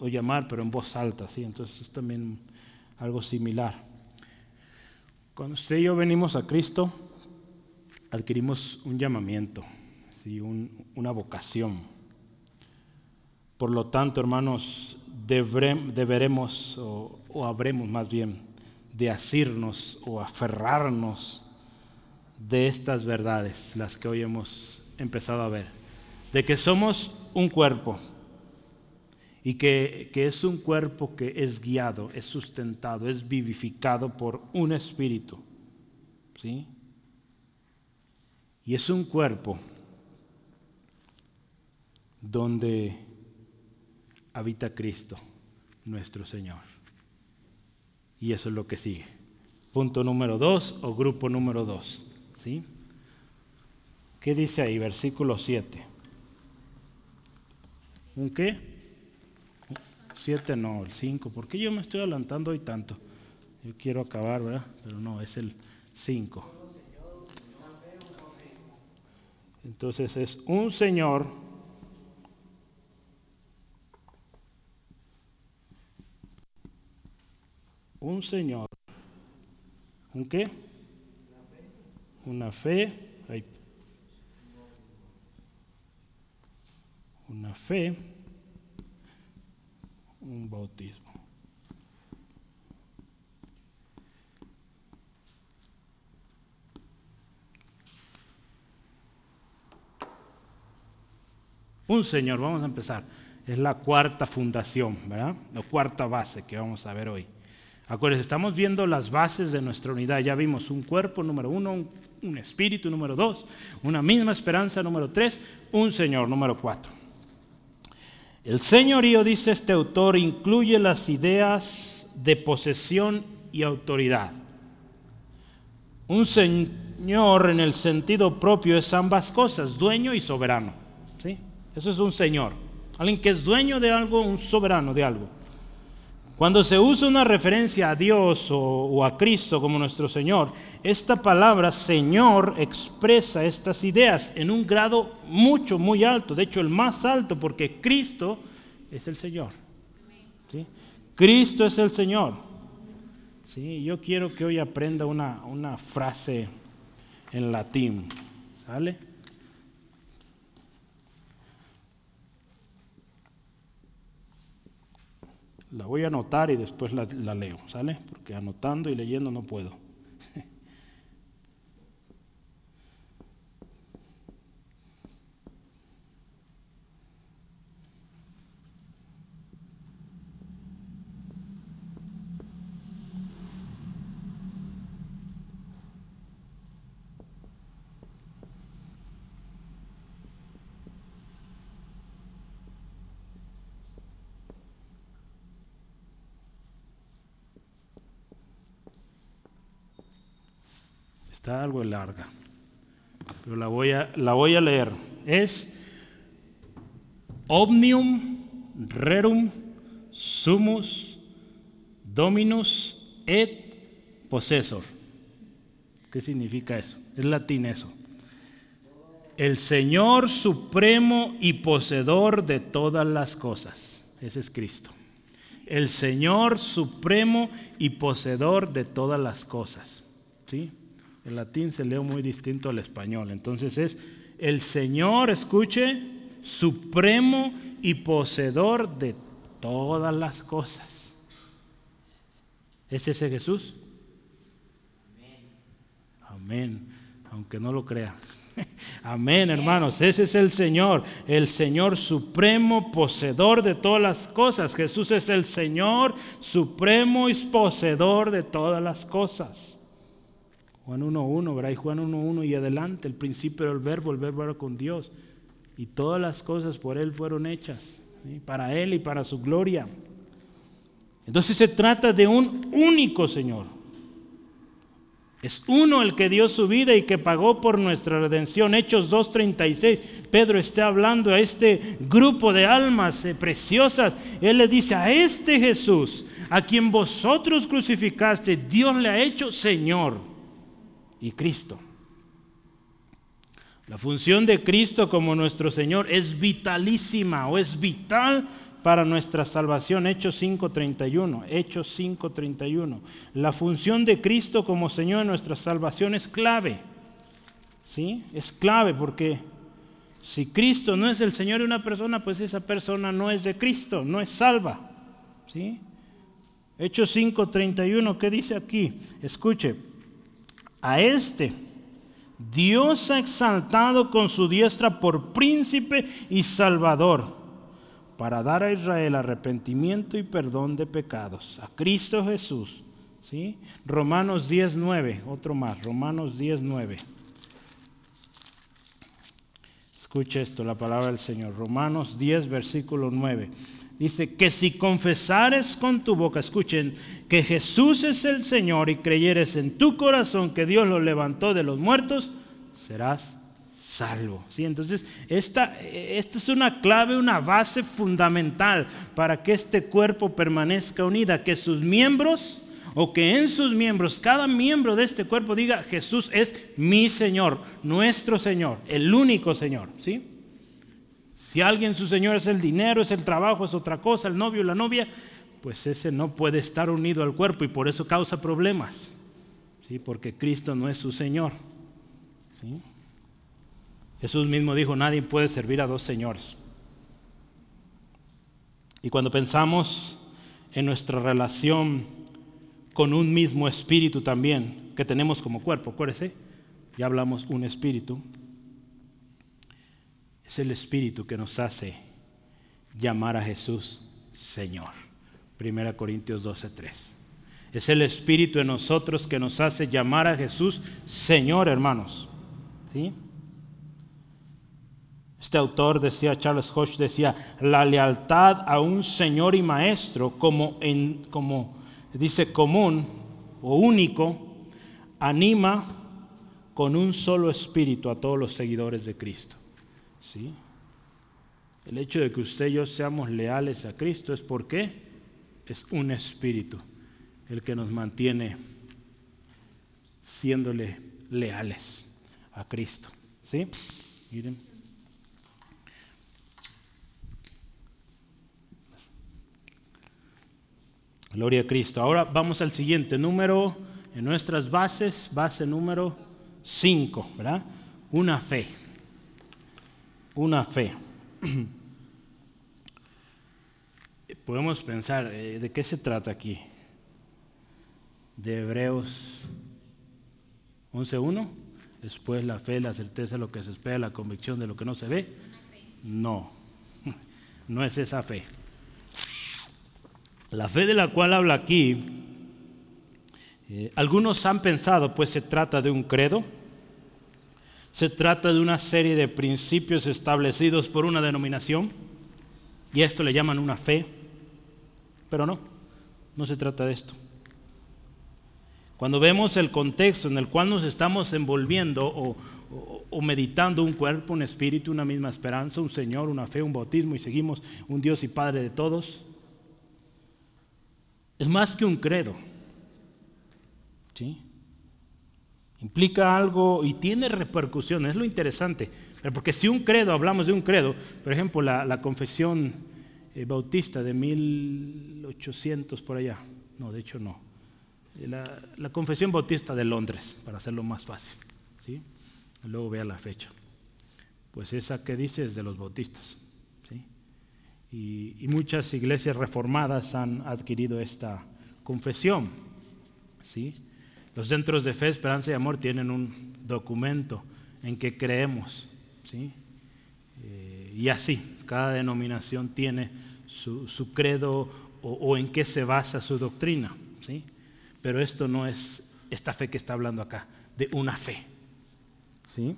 o llamar, pero en voz alta, ¿sí? Entonces es también algo similar. Cuando usted y yo venimos a Cristo, adquirimos un llamamiento, ¿sí? una vocación. Por lo tanto, hermanos, deberemos, o, o habremos más bien, de asirnos o aferrarnos de estas verdades, las que hoy hemos empezado a ver, de que somos un cuerpo, y que, es un cuerpo que es guiado, es sustentado, es vivificado por un espíritu. ¿Sí? Y es un cuerpo donde habita Cristo, nuestro Señor. Y eso es lo que sigue. Punto número dos o grupo número dos. ¿Sí? ¿Qué dice ahí? Versículo 7. ¿Un qué? 7 no, el 5. ¿Por qué yo me estoy adelantando hoy tanto? Yo quiero acabar, ¿verdad? Pero no, es el 5. Entonces es un Señor. Un Señor. ¿Un qué? Una fe. Una fe un bautismo. Un Señor, vamos a empezar. Es la cuarta fundación, ¿verdad? La cuarta base que vamos a ver hoy. Acuérdense, estamos viendo las bases de nuestra unidad. Ya vimos un cuerpo número uno, un, un espíritu número dos, una misma esperanza número tres, un Señor número cuatro. El señorío, dice este autor, incluye las ideas de posesión y autoridad. Un señor en el sentido propio es ambas cosas, dueño y soberano. ¿sí? Eso es un señor. Alguien que es dueño de algo, un soberano de algo. Cuando se usa una referencia a Dios o, a Cristo como nuestro Señor, esta palabra Señor expresa estas ideas en un grado mucho, muy alto, de hecho el más alto, porque Cristo es el Señor. Cristo es el Señor. ¿sí? Yo quiero que hoy aprenda una, una frase en latín. ¿Sale? La voy a anotar y después la, la leo, ¿sale? Porque anotando y leyendo no puedo. Está algo larga, pero la voy a, la voy a leer. Es omnium rerum sumus dominus et possessor. ¿Qué significa eso? Es latín eso. El Señor supremo y poseedor de todas las cosas. Ese es Cristo. El Señor supremo y poseedor de todas las cosas. ¿Sí? El latín se lee muy distinto al español. Entonces es el Señor, escuche, supremo y poseedor de todas las cosas. ¿Es ese Jesús? Amén. Aunque no lo crea. <laughs> Amén, hermanos. Ese es el Señor, el Señor supremo, poseedor de todas las cosas. Jesús es el Señor supremo y poseedor de todas las cosas. Juan 1.1, ¿verdad? Y Juan 1.1 y adelante, el principio del verbo, el verbo era con Dios. Y todas las cosas por Él fueron hechas, para Él y para su gloria. Entonces se trata de un único Señor. Es uno el que dio su vida y que pagó por nuestra redención. Hechos 2.36. Pedro está hablando a este grupo de almas eh, preciosas. Él le dice, a este Jesús, a quien vosotros crucificaste, Dios le ha hecho Señor y Cristo. La función de Cristo como nuestro Señor es vitalísima o es vital para nuestra salvación. Hechos 5.31. Hechos 5.31. La función de Cristo como Señor en nuestra salvación es clave. ¿Sí? Es clave porque si Cristo no es el Señor de una persona, pues esa persona no es de Cristo, no es salva. ¿Sí? Hechos 5.31, ¿qué dice aquí? Escuche, a este Dios ha exaltado con su diestra por príncipe y salvador para dar a Israel arrepentimiento y perdón de pecados. A Cristo Jesús. ¿sí? Romanos 19, otro más, Romanos 19. Escuche esto, la palabra del Señor. Romanos 10, versículo 9. Dice que si confesares con tu boca, escuchen, que Jesús es el Señor y creyeres en tu corazón que Dios lo levantó de los muertos, serás salvo. ¿Sí? Entonces, esta, esta es una clave, una base fundamental para que este cuerpo permanezca unida, que sus miembros o que en sus miembros, cada miembro de este cuerpo diga, Jesús es mi Señor, nuestro Señor, el único Señor. ¿Sí? Si alguien su Señor es el dinero, es el trabajo, es otra cosa, el novio, la novia, pues ese no puede estar unido al cuerpo y por eso causa problemas. ¿sí? Porque Cristo no es su Señor. ¿sí? Jesús mismo dijo, nadie puede servir a dos señores. Y cuando pensamos en nuestra relación con un mismo espíritu también, que tenemos como cuerpo, acuérdese, ya hablamos un espíritu, es el Espíritu que nos hace llamar a Jesús Señor. 1 Corintios 12:3. Es el Espíritu en nosotros que nos hace llamar a Jesús Señor, hermanos. ¿Sí? Este autor decía, Charles Hodge decía, la lealtad a un Señor y Maestro como, en, como dice común o único, anima con un solo espíritu a todos los seguidores de Cristo. ¿Sí? El hecho de que usted y yo seamos leales a Cristo es porque es un espíritu el que nos mantiene siéndole leales a Cristo. ¿Sí? Miren. Gloria a Cristo. Ahora vamos al siguiente número en nuestras bases, base número 5, ¿verdad? Una fe. Una fe. <clears throat> Podemos pensar, eh, ¿de qué se trata aquí? de Hebreos 11.1. Después la fe, la certeza de lo que se espera, la convicción de lo que no se ve. No, <laughs> no es esa fe. La fe de la cual habla aquí, eh, algunos han pensado, pues se trata de un credo, se trata de una serie de principios establecidos por una denominación, y a esto le llaman una fe, pero no, no se trata de esto. Cuando vemos el contexto en el cual nos estamos envolviendo o, meditando un cuerpo, un espíritu, una misma esperanza, un Señor, una fe, un bautismo y seguimos un Dios y Padre de todos, es más que un credo. ¿Sí? Implica algo y tiene repercusiones, es lo interesante. Porque si un credo, hablamos de un credo, por ejemplo, la, confesión eh, bautista de 1800 por allá, no, de hecho no, la, Confesión Bautista de Londres, para hacerlo más fácil. ¿sí? Luego vea la fecha. Pues esa que dice es de los bautistas. ¿sí? Y, muchas iglesias reformadas han adquirido esta confesión. ¿sí? Los centros de fe, esperanza y amor tienen un documento en que creemos. ¿sí? Eh, y así, cada denominación tiene su, credo o, o, en qué se basa su doctrina. ¿sí? Pero esto no es esta fe que está hablando acá, de una fe. ¿Sí?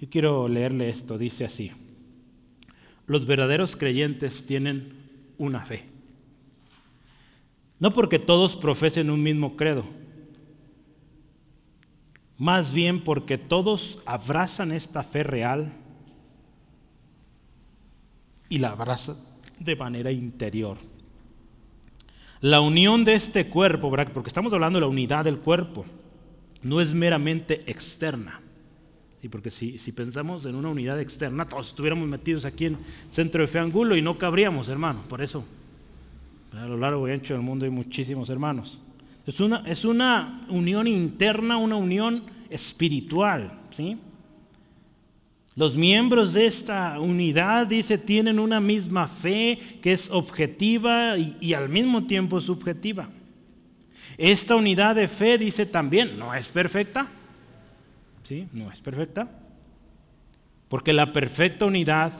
Yo quiero leerle esto, dice así. Los verdaderos creyentes tienen una fe. No porque todos profesen un mismo credo, más bien porque todos abrazan esta fe real y la abrazan de manera interior. La unión de este cuerpo, porque estamos hablando de la unidad del cuerpo, no es meramente externa. ¿sí? Porque si, pensamos en una unidad externa, todos estuviéramos metidos aquí en centro de fe angulo y no cabríamos, hermano. Por eso, a lo largo y ancho del mundo hay muchísimos hermanos. Es una, es una unión interna, una unión espiritual. ¿sí? Los miembros de esta unidad, dice, tienen una misma fe que es objetiva y, al mismo tiempo subjetiva. Esta unidad de fe, dice también, no es perfecta. ¿Sí? No es perfecta. Porque la perfecta unidad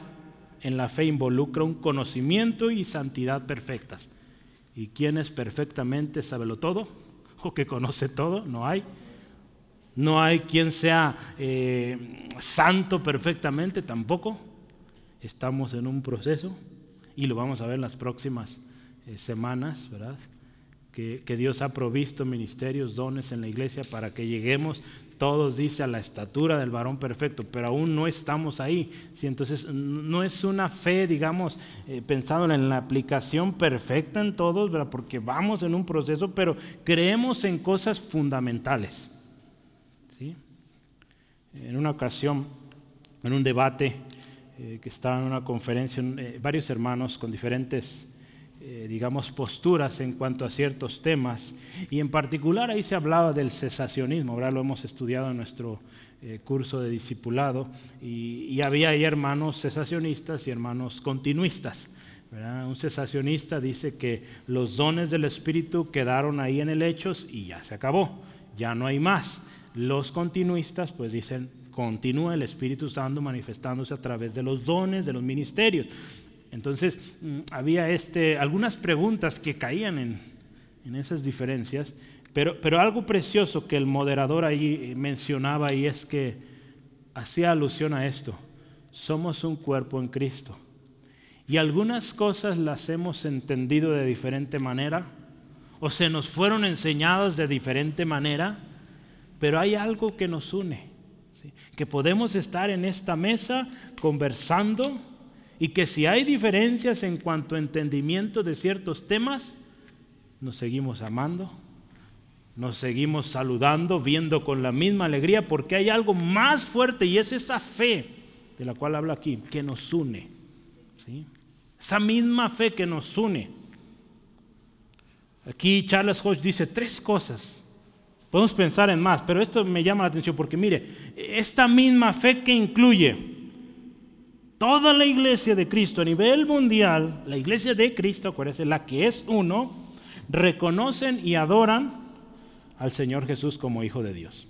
en la fe involucra un conocimiento y santidad perfectas. ¿Y quién es perfectamente lo todo? <laughs> ¿O que conoce todo? No hay. No hay quien sea eh, santo perfectamente tampoco. Estamos en un proceso y lo vamos a ver en las próximas eh, semanas, ¿verdad? Que, Dios ha provisto ministerios, dones en la iglesia para que lleguemos, todos dice, a la estatura del varón perfecto, pero aún no estamos ahí. ¿sí? Entonces, no es una fe, digamos, eh, pensando en la aplicación perfecta en todos, ¿verdad? porque vamos en un proceso, pero creemos en cosas fundamentales. En una ocasión, en un debate eh, que estaba en una conferencia, eh, varios hermanos con diferentes, eh, digamos, posturas en cuanto a ciertos temas, y en particular ahí se hablaba del cesacionismo, ahora lo hemos estudiado en nuestro curso de discipulado, y, había ahí hermanos cesacionistas y hermanos continuistas. Un cesacionista dice que los dones del Espíritu quedaron ahí en el Hechos y ya se acabó, ya no hay más. Los continuistas pues dicen, continúa el Espíritu Santo manifestándose a través de los dones, de los ministerios. Entonces, mm, había este, algunas preguntas que caían en, en esas diferencias, pero, pero algo precioso que el moderador ahí mencionaba y es que hacía alusión a esto. Somos un cuerpo en Cristo. Y algunas cosas las hemos entendido de diferente manera o se nos fueron enseñadas de diferente manera, pero hay algo que nos une. Que podemos estar en esta mesa conversando y que si hay diferencias en cuanto a entendimiento de ciertos temas, nos seguimos amando, nos seguimos saludando, viendo con la misma alegría, porque hay algo más fuerte y es esa fe de la cual habla aquí, que nos une. ¿sí? Esa misma fe que nos une. Aquí Charles Hodge dice tres cosas. Podemos pensar en más, pero esto me llama la atención porque mire, esta misma fe que incluye toda la iglesia de Cristo a nivel mundial, la iglesia de Cristo, acuérdense, la que es uno, reconocen y adoran al Señor Jesús como Hijo de Dios.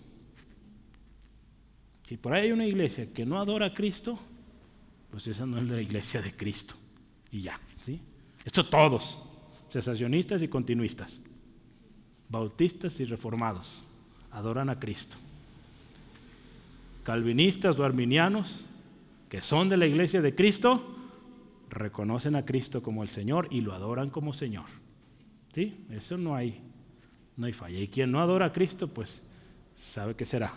Si por ahí hay una iglesia que no adora a Cristo, pues esa no es la iglesia de Cristo. Y ya, ¿sí? Esto todos, cesacionistas y continuistas, bautistas y reformados, adoran a Cristo. Calvinistas o arminianos, que son de la iglesia de Cristo, reconocen a Cristo como el Señor y lo adoran como Señor. ¿Sí? Eso no hay no hay falla. Y quien no adora a Cristo, pues sabe que será.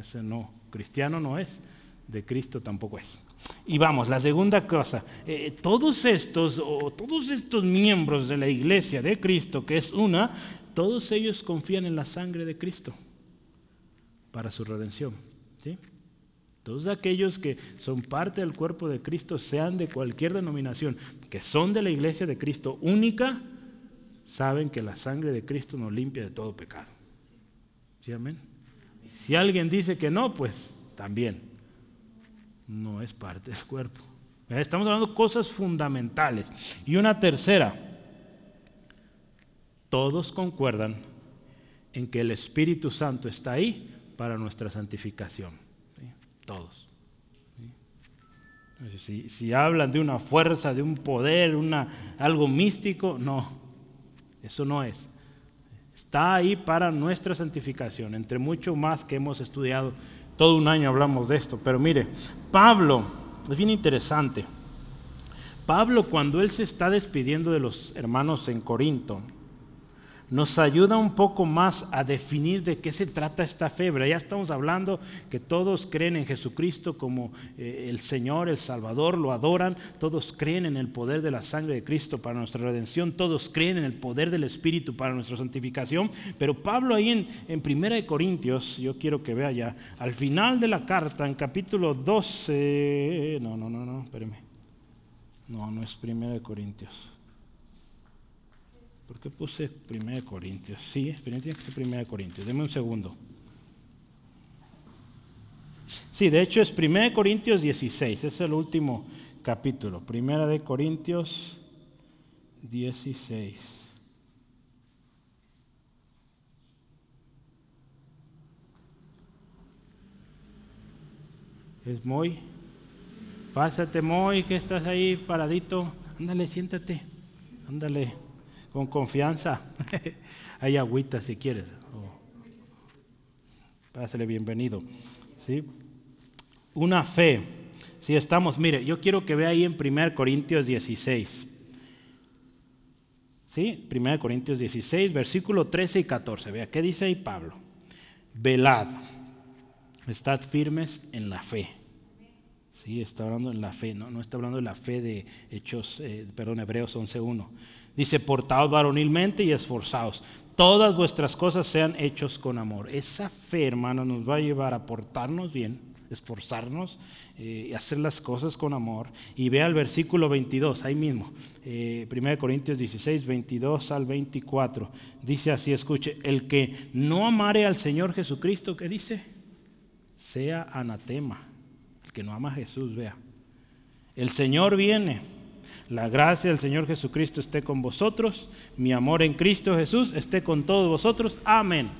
Ese no, cristiano no es, de Cristo tampoco es. Y vamos, la segunda cosa, eh, todos estos o todos estos miembros de la iglesia de Cristo, que es una, todos ellos confían en la sangre de Cristo para su redención. ¿sí? Todos aquellos que son parte del cuerpo de Cristo, sean de cualquier denominación, que son de la iglesia de Cristo única, saben que la sangre de Cristo nos limpia de todo pecado. ¿Sí, amén? Si alguien dice que no, pues también no es parte del cuerpo. Estamos hablando de cosas fundamentales. Y una tercera, todos concuerdan en que el Espíritu Santo está ahí para nuestra santificación. Todos. Si, si, hablan de una fuerza, de un poder, una, algo místico, no. Eso no es. Está ahí para nuestra santificación, entre mucho más que hemos estudiado. Todo un año hablamos de esto, pero mire, Pablo, es bien interesante. Pablo cuando él se está despidiendo de los hermanos en Corinto, nos ayuda un poco más a definir de qué se trata esta febre. Ya estamos hablando que todos creen en Jesucristo como eh, el Señor, el Salvador, lo adoran, todos creen en el poder de la sangre de Cristo para nuestra redención, todos creen en el poder del Espíritu para nuestra santificación, pero Pablo ahí en, en Primera de Corintios, yo quiero que vea ya, al final de la carta, en capítulo 12, no, no, no, no, espéreme, no, no es Primera de Corintios. ¿Por qué puse 1 Corintios? Sí, tiene que ser 1 Corintios. Deme un segundo. Sí, de hecho es 1 Corintios 16, es el último capítulo. 1 de Corintios 16. Es muy. Pásate, muy, que estás ahí paradito. Ándale, siéntate. Ándale con confianza. <laughs> Hay agüita si quieres. Pásale bienvenido. ¿Sí? Una fe. Si estamos, mire, yo quiero que vea ahí en 1 Corintios 16. ¿Sí? 1 Corintios 16, versículo 13 y 14. Vea, ¿qué dice ahí Pablo? Velad, estad firmes en la fe. Sí, está hablando en la fe, no, no está hablando de la fe de Hechos, eh, perdón, Hebreos 11.1. Dice, portaos varonilmente y esforzaos. Todas vuestras cosas sean hechos con amor. Esa fe, hermano, nos va a llevar a portarnos bien, esforzarnos eh, y hacer las cosas con amor. Y vea el versículo 22, ahí mismo, eh, 1 Corintios 16, 22 al 24. Dice así, escuche, el que no amare al Señor Jesucristo, ¿qué dice? Sea anatema. El que no ama a Jesús, vea. El Señor viene la gracia del Señor Jesucristo esté con vosotros. Mi amor en Cristo Jesús esté con todos vosotros. Amén.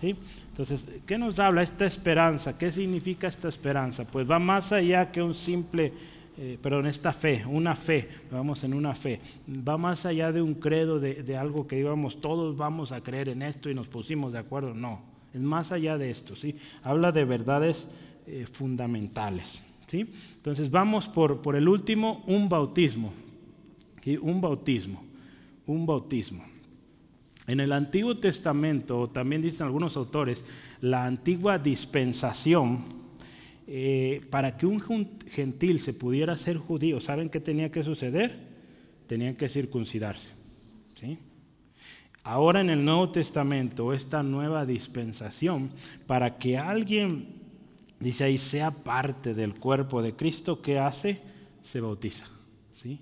¿Sí? Entonces, ¿qué nos habla esta esperanza? ¿Qué significa esta esperanza? Pues va más allá que un simple eh, perdón, esta fe, una fe, vamos en una fe, va más allá de un credo, de, algo que digamos, todos vamos a creer en esto y nos pusimos de acuerdo, no, es más allá de esto, ¿sí? Habla de verdades eh, fundamentales, Entonces vamos por, por el último, un bautismo, un bautismo, un bautismo. En el Antiguo Testamento, también dicen algunos autores, la antigua dispensación, eh, para que un gentil se pudiera ser judío, ¿saben qué tenía que suceder? Tenían que circuncidarse. Ahora en el Nuevo Testamento, esta nueva dispensación, para que alguien, dice ahí, sea parte del cuerpo de Cristo, ¿qué hace? Se bautiza. ¿sí?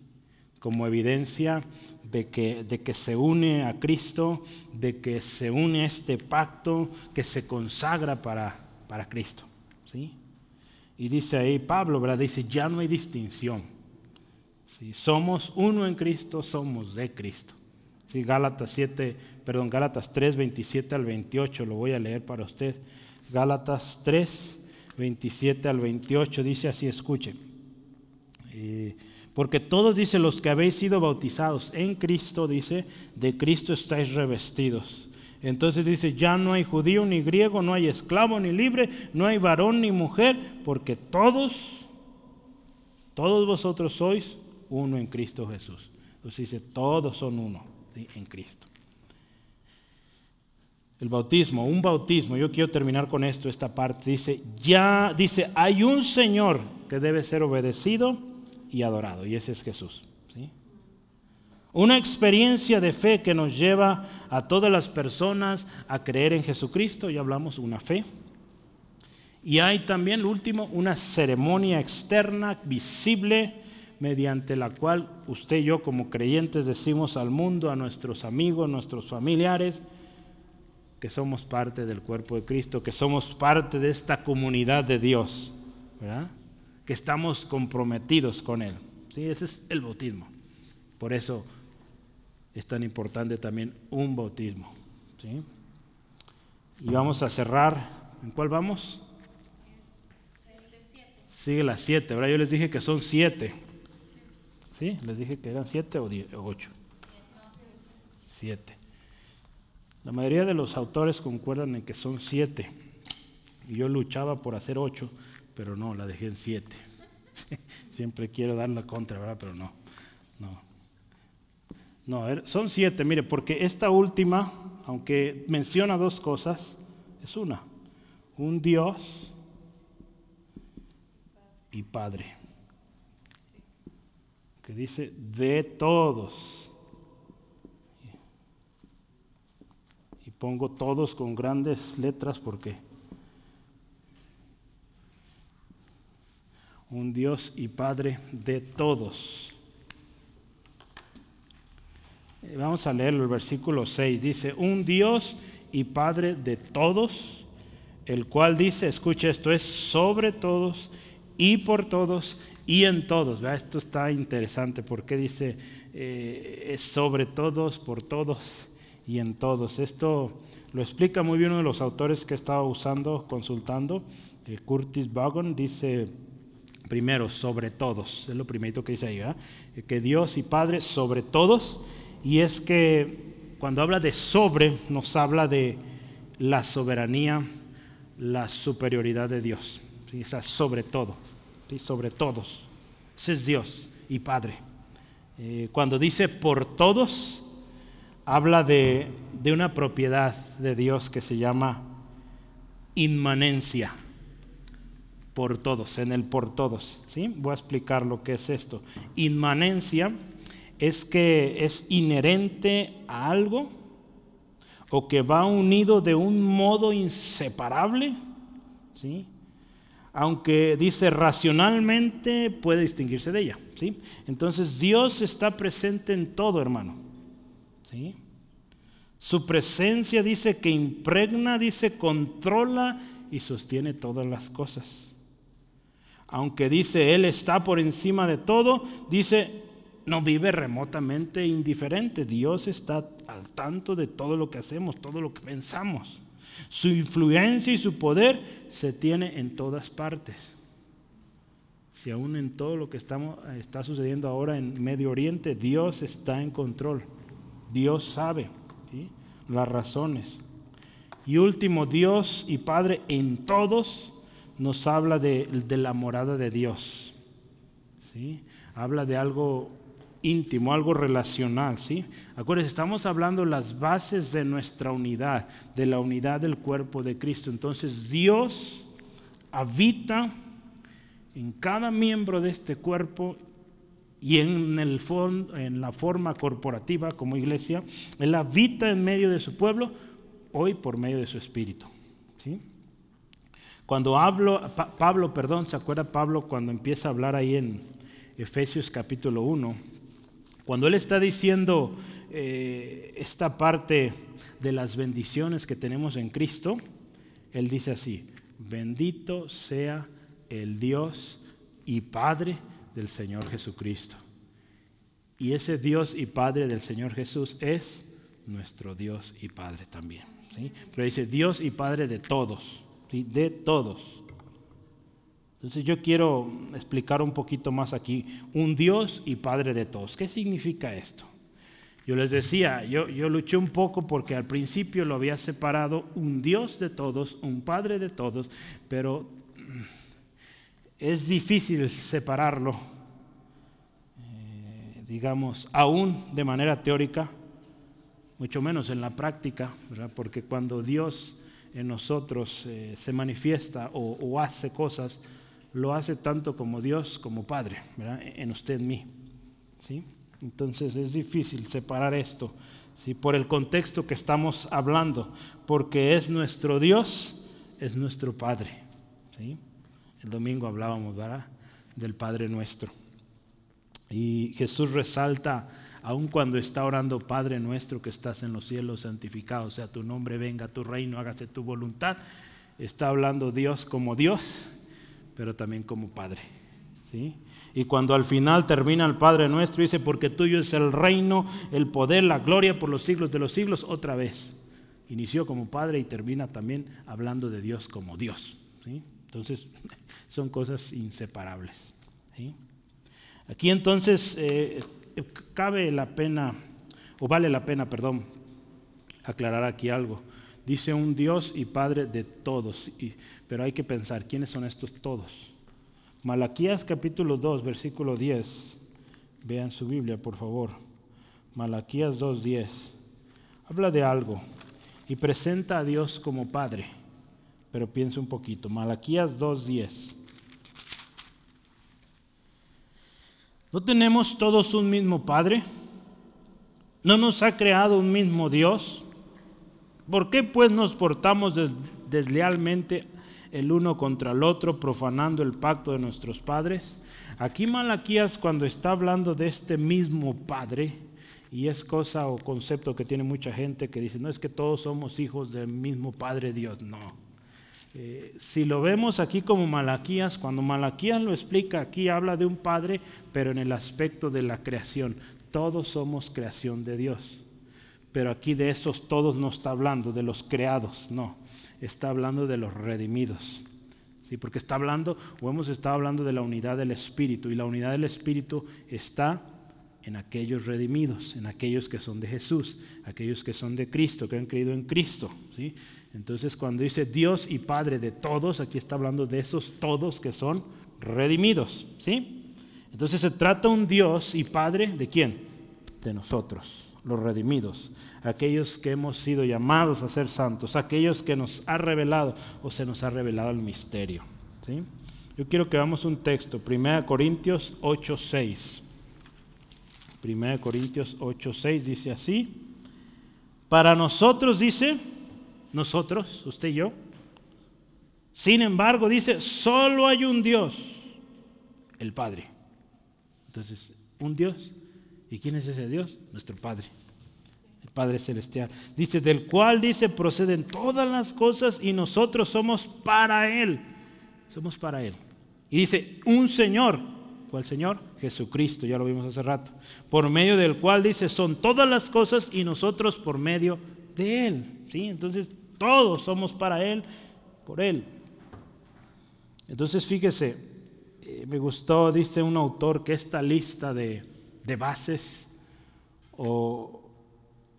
Como evidencia de que, de que se une a Cristo, de que se une a este pacto, que se consagra para, para Cristo. ¿sí? Y dice ahí Pablo, ¿verdad? Dice, ya no hay distinción. ¿sí? Somos uno en Cristo, somos de Cristo. ¿sí? Gálatas 7, perdón, Gálatas 3, 27 al 28, lo voy a leer para usted. Gálatas 3, 27 al 28 dice así, escuche. Eh, porque todos, dice, los que habéis sido bautizados en Cristo, dice, de Cristo estáis revestidos. Entonces dice, ya no hay judío ni griego, no hay esclavo ni libre, no hay varón ni mujer, porque todos, todos vosotros sois uno en Cristo Jesús. Entonces dice, todos son uno en Cristo. El bautismo, un bautismo, yo quiero terminar con esto, esta parte, dice, ya, dice, hay un Señor que debe ser obedecido y adorado, y ese es Jesús. ¿sí? Una experiencia de fe que nos lleva a todas las personas a creer en Jesucristo, ya hablamos, una fe. Y hay también, lo último, una ceremonia externa, visible, mediante la cual usted y yo como creyentes decimos al mundo, a nuestros amigos, nuestros familiares, que somos parte del cuerpo de Cristo, que somos parte de esta comunidad de Dios. ¿verdad? que estamos comprometidos con Él. ¿Sí? Ese es el bautismo. Por eso es tan importante también un bautismo. ¿sí? Y vamos a cerrar. ¿En cuál vamos? Sigue las siete. Ahora yo les dije que son siete. ¿Sí? Les dije que eran siete o, ocho. Siete. La mayoría de los autores concuerdan en que son siete. Y yo luchaba por hacer ocho, pero no, la dejé en siete. <laughs> Siempre quiero dar la contra, ¿verdad? Pero no, no. No, son siete, mire, porque esta última, aunque menciona dos cosas, es una. Un Dios y Padre. Que dice de todos. Y pongo todos con grandes letras porque un Dios y Padre de todos. Eh, vamos a leerlo, el versículo 6 dice, un Dios y Padre de todos, el cual dice, escucha esto, es sobre todos y por todos y en todos. Esto está interesante porque dice, eh, es sobre todos, por todos y en todos. Esto lo explica muy bien uno de los autores que estaba usando, consultando, eh, Curtis Vaughan, dice, primero, sobre todos. Es lo primerito que dice ahí, ¿verdad? Que Dios y Padre sobre todos. Y es que cuando habla de sobre, nos habla de la soberanía, la superioridad de Dios. ¿sí? sobre todo, ¿sí? sobre todos. Ese es Dios y Padre. Eh, cuando dice por todos, habla de, de una propiedad de Dios que se llama inmanencia por todos, en el por todos. ¿sí? Voy a explicar lo que es esto. Inmanencia es que es inherente a algo o que va unido de un modo inseparable, ¿sí? aunque dice racionalmente puede distinguirse de ella. ¿sí? Entonces Dios está presente en todo, hermano. ¿Sí? Su presencia dice que impregna, dice controla y sostiene todas las cosas aunque dice Él está por encima de todo, dice, no vive remotamente indiferente. Dios está al tanto de todo lo que hacemos, todo lo que pensamos. Su influencia y su poder se tiene en todas partes. si aún en todo lo que estamos, está sucediendo ahora en Medio Oriente, Dios está en control. Dios sabe las razones. Y último, Dios y Padre en todos nos habla de, la morada de Dios. ¿sí? Habla de algo íntimo, algo relacional. ¿sí? Acuérdense, estamos hablando las bases de nuestra unidad, de la unidad del cuerpo de Cristo. Entonces Dios habita en cada miembro de este cuerpo y en, el en la forma corporativa como iglesia, Él habita en medio de su pueblo, hoy por medio de su espíritu. ¿sí? Cuando hablo, Pablo, perdón, ¿se acuerda Pablo cuando empieza a hablar ahí en Efesios capítulo 1? Cuando él está diciendo eh, esta parte de las bendiciones que tenemos en Cristo, él dice así, bendito sea el Dios y Padre del Señor Jesucristo. Y ese Dios y Padre del Señor Jesús es nuestro Dios y Padre también. ¿sí? Pero dice Dios y Padre de todos, de todos. Entonces yo quiero explicar un poquito más aquí, un Dios y Padre de todos. ¿Qué significa esto? Yo les decía, yo, yo luché un poco porque al principio lo había separado un Dios de todos, un Padre de todos, pero es difícil separarlo, eh, digamos, aún de manera teórica, mucho menos en la práctica, porque cuando Dios en nosotros eh, se manifiesta o, hace cosas, lo hace tanto como Dios como Padre, en usted, en mí. ¿sí? Entonces es difícil separar esto ¿sí? por el contexto que estamos hablando, porque es nuestro Dios, es nuestro Padre. ¿sí? El domingo hablábamos ¿verdad? del Padre nuestro. Y Jesús resalta, aun cuando está orando, Padre nuestro que estás en los cielos, santificado sea tu nombre, venga tu reino, hágase tu voluntad. Está hablando Dios como Dios, pero también como Padre. ¿sí? Y cuando al final termina el Padre nuestro, dice, porque tuyo es el reino, el poder, la gloria por los siglos de los siglos, otra vez. Inició como Padre y termina también hablando de Dios como Dios. Entonces, <laughs> son cosas inseparables. Aquí entonces eh, cabe la pena, o vale la pena, perdón, aclarar aquí algo. Dice un Dios y Padre de todos, pero hay que pensar, ¿quiénes son estos todos? Malaquías capítulo 2, versículo 10. Vean su Biblia, por favor. Malaquías 2.10. Habla de algo y presenta a Dios como Padre pero piense un poquito. Malaquías 2.10. ¿No tenemos todos un mismo Padre? ¿No nos ha creado un mismo Dios? ¿Por qué pues nos portamos deslealmente el uno contra el otro, profanando el pacto de nuestros padres? Aquí Malaquías cuando está hablando de este mismo Padre, y es cosa o concepto que tiene mucha gente que dice, no es que todos somos hijos del mismo Padre Dios, no. Eh, si lo vemos aquí como Malaquías, cuando Malaquías lo explica, aquí habla de un Padre, pero en el aspecto de la creación. Todos somos creación de Dios. Pero aquí de esos todos no está hablando, de los creados, no. Está hablando de los redimidos. ¿Sí? Porque está hablando, o hemos estado hablando de la unidad del Espíritu, y la unidad del Espíritu está en aquellos redimidos, en aquellos que son de Jesús, aquellos que son de Cristo, que han creído en Cristo. ¿sí? Entonces cuando dice Dios y Padre de todos, aquí está hablando de esos todos que son redimidos, ¿sí? Entonces se trata un Dios y Padre de quién? De nosotros, los redimidos, aquellos que hemos sido llamados a ser santos, aquellos que nos ha revelado o se nos ha revelado el misterio, ¿sí? Yo quiero que veamos un texto, 1 Corintios 8:6. 1 Corintios 8:6 dice así: Para nosotros dice nosotros, usted y yo. Sin embargo, dice, solo hay un Dios, el Padre. Entonces, un Dios. ¿Y quién es ese Dios? Nuestro Padre, el Padre Celestial. Dice, del cual dice, proceden todas las cosas y nosotros somos para Él. Somos para Él. Y dice, un Señor. ¿Cuál Señor? Jesucristo, ya lo vimos hace rato. Por medio del cual dice, son todas las cosas y nosotros por medio de Él. ¿Sí? Entonces, todos somos para Él, por Él. Entonces fíjese, eh, me gustó, dice un autor, que esta lista de, bases o,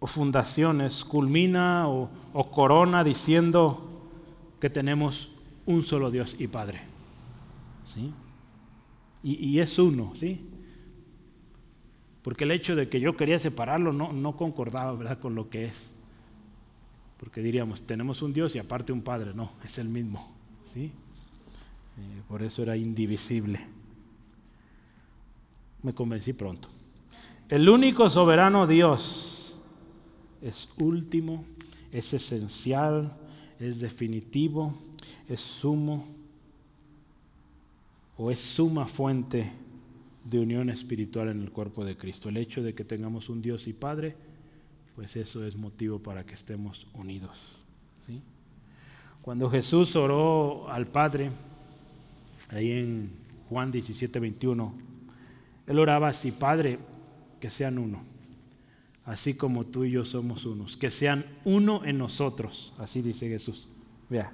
fundaciones culmina o, corona diciendo que tenemos un solo Dios y Padre. ¿Sí? Y, es uno, ¿sí? Porque el hecho de que yo quería separarlo no, no concordaba ¿verdad? con lo que es. Porque diríamos, tenemos un Dios y aparte un Padre. No, es el mismo. ¿sí? Eh, por eso era indivisible. Me convencí pronto. El único soberano Dios es último, es esencial, es definitivo, es sumo o es suma fuente de unión espiritual en el cuerpo de Cristo. El hecho de que tengamos un Dios y Padre, pues eso es motivo para que estemos unidos. ¿sí? Cuando Jesús oró al Padre, ahí en Juan 17, 21, él oraba así, Padre, que sean uno, así como tú y yo somos unos, que sean uno en nosotros, así dice Jesús. Vea.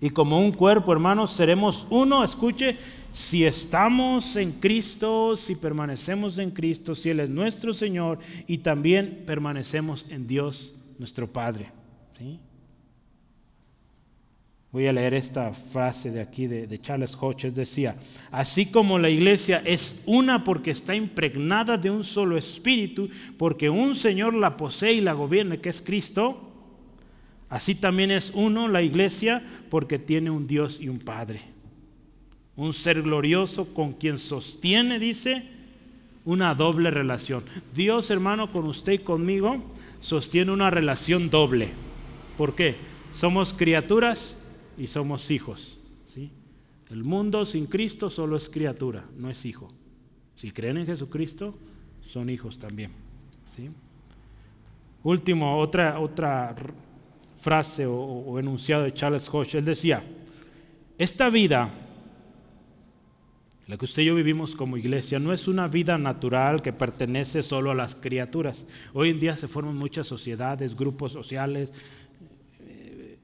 Y como un cuerpo, hermanos, seremos uno, escuche, si estamos en Cristo, si permanecemos en Cristo, si Él es nuestro Señor y también permanecemos en Dios, nuestro Padre. ¿sí? Voy a leer esta frase de aquí de, Charles Hodges. Decía, así como la iglesia es una porque está impregnada de un solo espíritu, porque un Señor la posee y la gobierna, que es Cristo, así también es uno la iglesia porque tiene un Dios y un Padre. Un ser glorioso con quien sostiene, dice, una doble relación. Dios, hermano, con usted y conmigo, sostiene una relación doble. ¿Por qué? Somos criaturas y somos hijos. ¿sí? El mundo sin Cristo solo es criatura, no es hijo. Si creen en Jesucristo, son hijos también. ¿sí? Último, otra, otra frase o, enunciado de Charles Hodge. Él decía, esta vida, la que usted y yo vivimos como iglesia, no es una vida natural que pertenece solo a las criaturas. Hoy en día se forman muchas sociedades, grupos sociales, eh,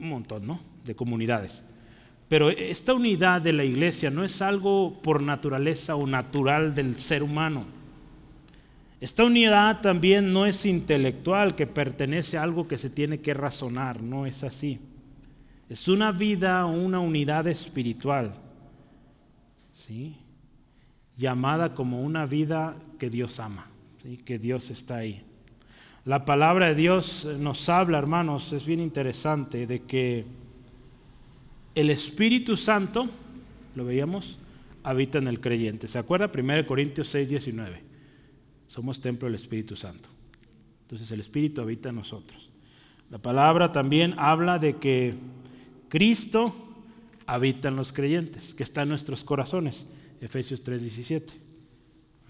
un montón, ¿no? de comunidades. Pero esta unidad de la iglesia no es algo por naturaleza o natural del ser humano. Esta unidad también no es intelectual, que pertenece a algo que se tiene que razonar, no es así. Es una vida, una unidad espiritual, ¿sí? llamada como una vida que Dios ama, que Dios está ahí. La palabra de Dios nos habla, hermanos, es bien interesante, de que el Espíritu Santo, lo veíamos, habita en el creyente. ¿Se acuerda? 1 Corintios 6, 19. Somos templo del Espíritu Santo. Entonces el Espíritu habita en nosotros. La palabra también habla de que Cristo habita en los creyentes, que está en nuestros corazones. Efesios 3, 17.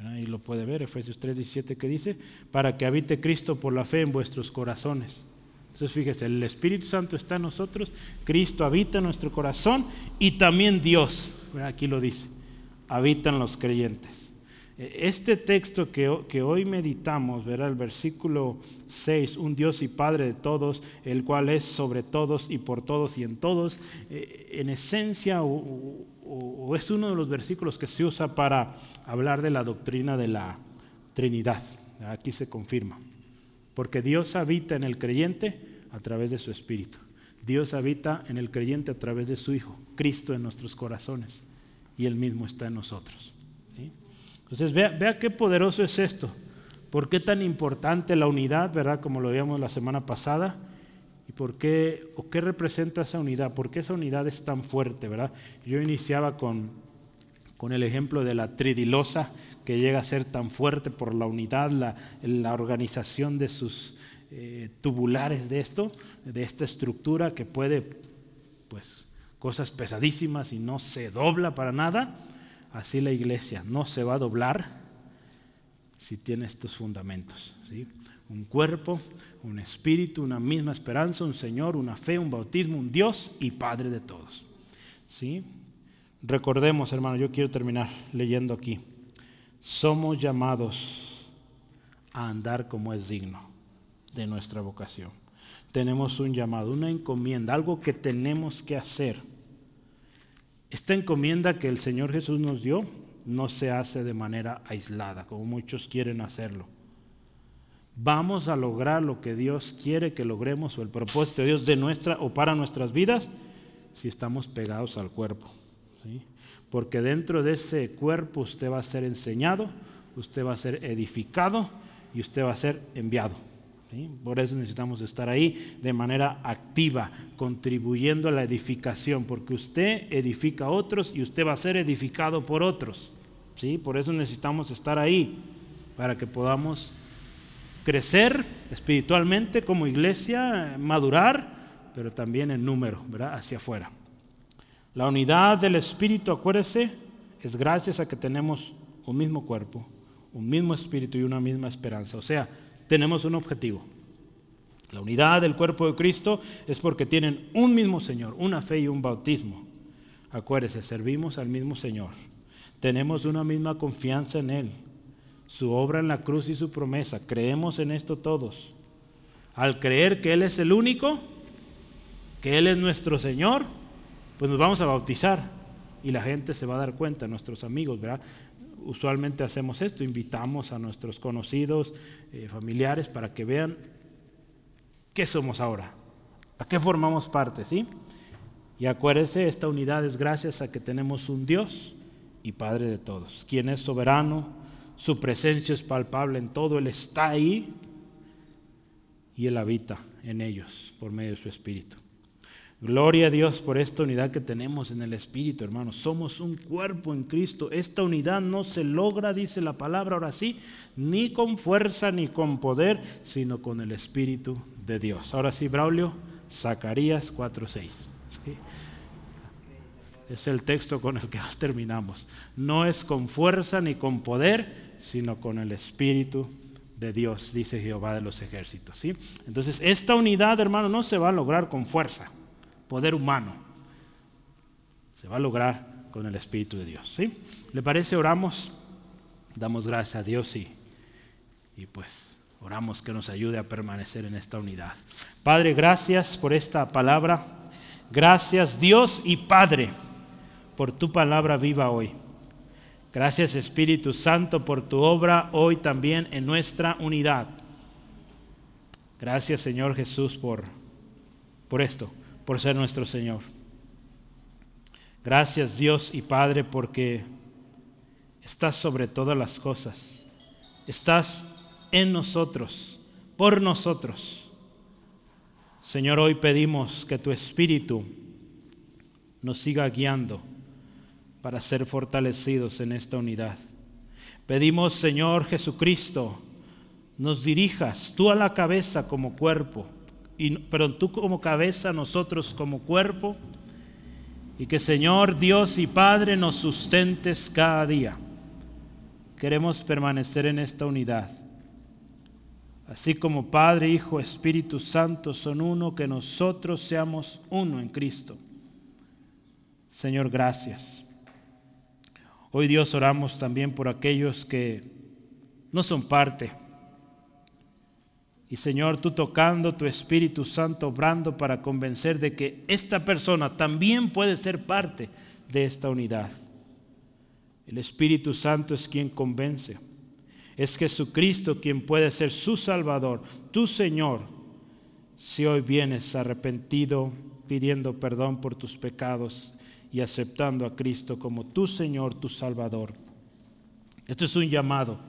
Ahí lo puede ver, Efesios 3, 17 que dice, para que habite Cristo por la fe en vuestros corazones entonces fíjese, el Espíritu Santo está en nosotros, Cristo habita en nuestro corazón y también Dios, aquí lo dice, habita en los creyentes. E, este texto que, que hoy meditamos, verá el versículo 6, un Dios y Padre de todos, el cual es sobre todos y por todos y en todos, e, en esencia o, o es uno de los versículos que se usa para hablar de la doctrina de la Trinidad. Aquí se confirma. Porque Dios habita en el creyente a través de su Espíritu. Dios habita en el creyente a través de su Hijo, Cristo en nuestros corazones. Y Él mismo está en nosotros. Entonces, vea, qué poderoso es esto. ¿Por qué tan importante la unidad, verdad? Como lo veíamos la semana pasada. ¿Y por qué, o qué representa esa unidad? ¿Por qué esa unidad es tan fuerte, verdad? Yo iniciaba con, con el ejemplo de la tridilosa, que llega a ser tan fuerte por la unidad, la, la organización de sus eh, tubulares de esto, de esta estructura que puede, pues, cosas pesadísimas y no se dobla para nada. Así la iglesia no se va a doblar si tiene estos fundamentos. ¿sí? Un cuerpo, un espíritu, una misma esperanza, un Señor, una fe, un bautismo, un Dios y Padre de todos. ¿sí? Recordemos, hermano, yo quiero terminar leyendo aquí somos llamados a andar como es digno de nuestra vocación. Tenemos un llamado, una encomienda, algo que tenemos que hacer. Esta encomienda que el Señor Jesús nos dio no se hace de manera aislada, como muchos quieren hacerlo. Vamos a lograr lo que Dios quiere que logremos o el propósito de Dios de nuestra o para nuestras vidas si estamos pegados al cuerpo. ¿sí? Porque dentro de ese cuerpo usted va a ser enseñado, usted va a ser edificado y usted va a ser enviado. Por eso necesitamos estar ahí de manera activa, contribuyendo a la edificación, porque usted edifica a otros y usted va a ser edificado por otros. ¿sí? Por eso necesitamos estar ahí, para que podamos crecer espiritualmente como iglesia, madurar, pero también en número, ¿verdad? Hacia afuera. La unidad del Espíritu, acuérdese, es gracias a que tenemos un mismo cuerpo, un mismo espíritu y una misma esperanza. O sea, tenemos un objetivo. La unidad del cuerpo de Cristo es porque tienen un mismo Señor, una fe y un bautismo. Acuérdese, servimos al mismo Señor. Tenemos una misma confianza en Él. Su obra en la cruz y su promesa. Creemos en esto todos. Al creer que Él es el único, que Él es nuestro Señor, pues nos vamos a bautizar y la gente se va a dar cuenta, nuestros amigos, ¿verdad? Usualmente hacemos esto, invitamos a nuestros conocidos, eh, familiares, para que vean qué somos ahora, a qué formamos parte, ¿sí? Y acuérdese, esta unidad es gracias a que tenemos un Dios y Padre de todos, quien es soberano, su presencia es palpable en todo, Él está ahí y Él habita en ellos por medio de su Espíritu. Gloria a Dios por esta unidad que tenemos en el Espíritu, hermanos. Somos un cuerpo en Cristo. Esta unidad no se logra, dice la palabra ahora sí, ni con fuerza ni con poder, sino con el Espíritu de Dios. Ahora sí, Braulio, Zacarías 4.6. Es el texto con el que <laughs> terminamos. No es con fuerza ni con poder, sino con el Espíritu de Dios, dice Jehová de los ejércitos. ¿sí? Entonces, esta unidad, hermano, no se va a lograr con fuerza poder humano. Se va a lograr con el Espíritu de Dios. ¿sí? ¿Le parece? Oramos, damos gracias a Dios y, y pues oramos que nos ayude a permanecer en esta unidad. Padre, gracias por esta palabra. Gracias Dios y Padre por tu palabra viva hoy. Gracias Espíritu Santo por tu obra hoy también en nuestra unidad. Gracias Señor Jesús por, por esto por ser nuestro Señor. Gracias Dios y Padre porque estás sobre todas las cosas. Estás en nosotros, por nosotros. Señor, hoy pedimos que tu Espíritu nos siga guiando para ser fortalecidos en esta unidad. Pedimos, Señor Jesucristo, nos dirijas tú a la cabeza como cuerpo pero tú como cabeza, nosotros como cuerpo, y que Señor Dios y Padre nos sustentes cada día. Queremos permanecer en esta unidad. Así como Padre, Hijo, Espíritu Santo son uno, que nosotros seamos uno en Cristo. Señor, gracias. Hoy Dios oramos también por aquellos que no son parte y Señor, tú tocando tu Espíritu Santo, obrando para convencer de que esta persona también puede ser parte de esta unidad. El Espíritu Santo es quien convence. Es Jesucristo quien puede ser su Salvador, tu Señor. Si hoy vienes arrepentido, pidiendo perdón por tus pecados y aceptando a Cristo como tu Señor, tu Salvador. Esto es un llamado.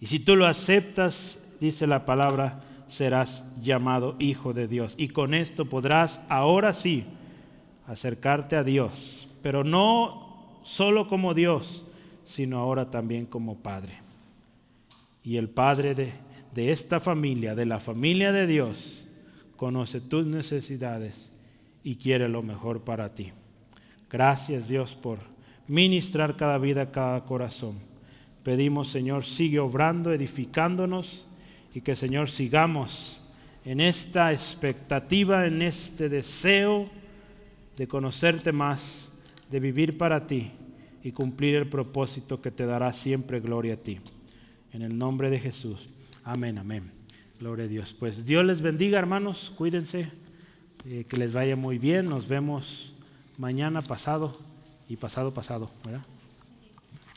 Y si tú lo aceptas, dice la palabra, serás llamado hijo de Dios. Y con esto podrás ahora sí acercarte a Dios, pero no solo como Dios, sino ahora también como Padre. Y el Padre de, esta familia, de la familia de Dios, conoce tus necesidades y quiere lo mejor para ti. Gracias Dios por ministrar cada vida, cada corazón. Pedimos Señor, sigue obrando, edificándonos y que Señor sigamos en esta expectativa, en este deseo de conocerte más, de vivir para ti y cumplir el propósito que te dará siempre gloria a ti. En el nombre de Jesús. Amén, amén. Gloria a Dios. Pues Dios les bendiga, hermanos. Cuídense. Eh, que les vaya muy bien. Nos vemos mañana pasado. y pasado, pasado, ¿verdad?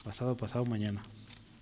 Pasado, pasado, mañana.